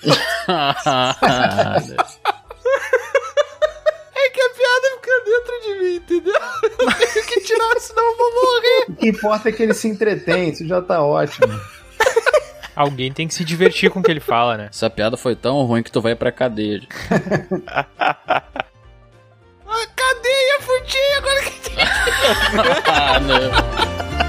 <laughs> É que a piada fica dentro de mim, entendeu? <laughs> Eu tenho que tirar, senão eu vou morrer. O que importa é que ele se entretém, isso já tá ótimo. Alguém tem que se divertir com o que ele fala, né? Essa piada foi tão ruim que tu vai pra cadeia. Cadeia, Chain, agora que <laughs> ah, não.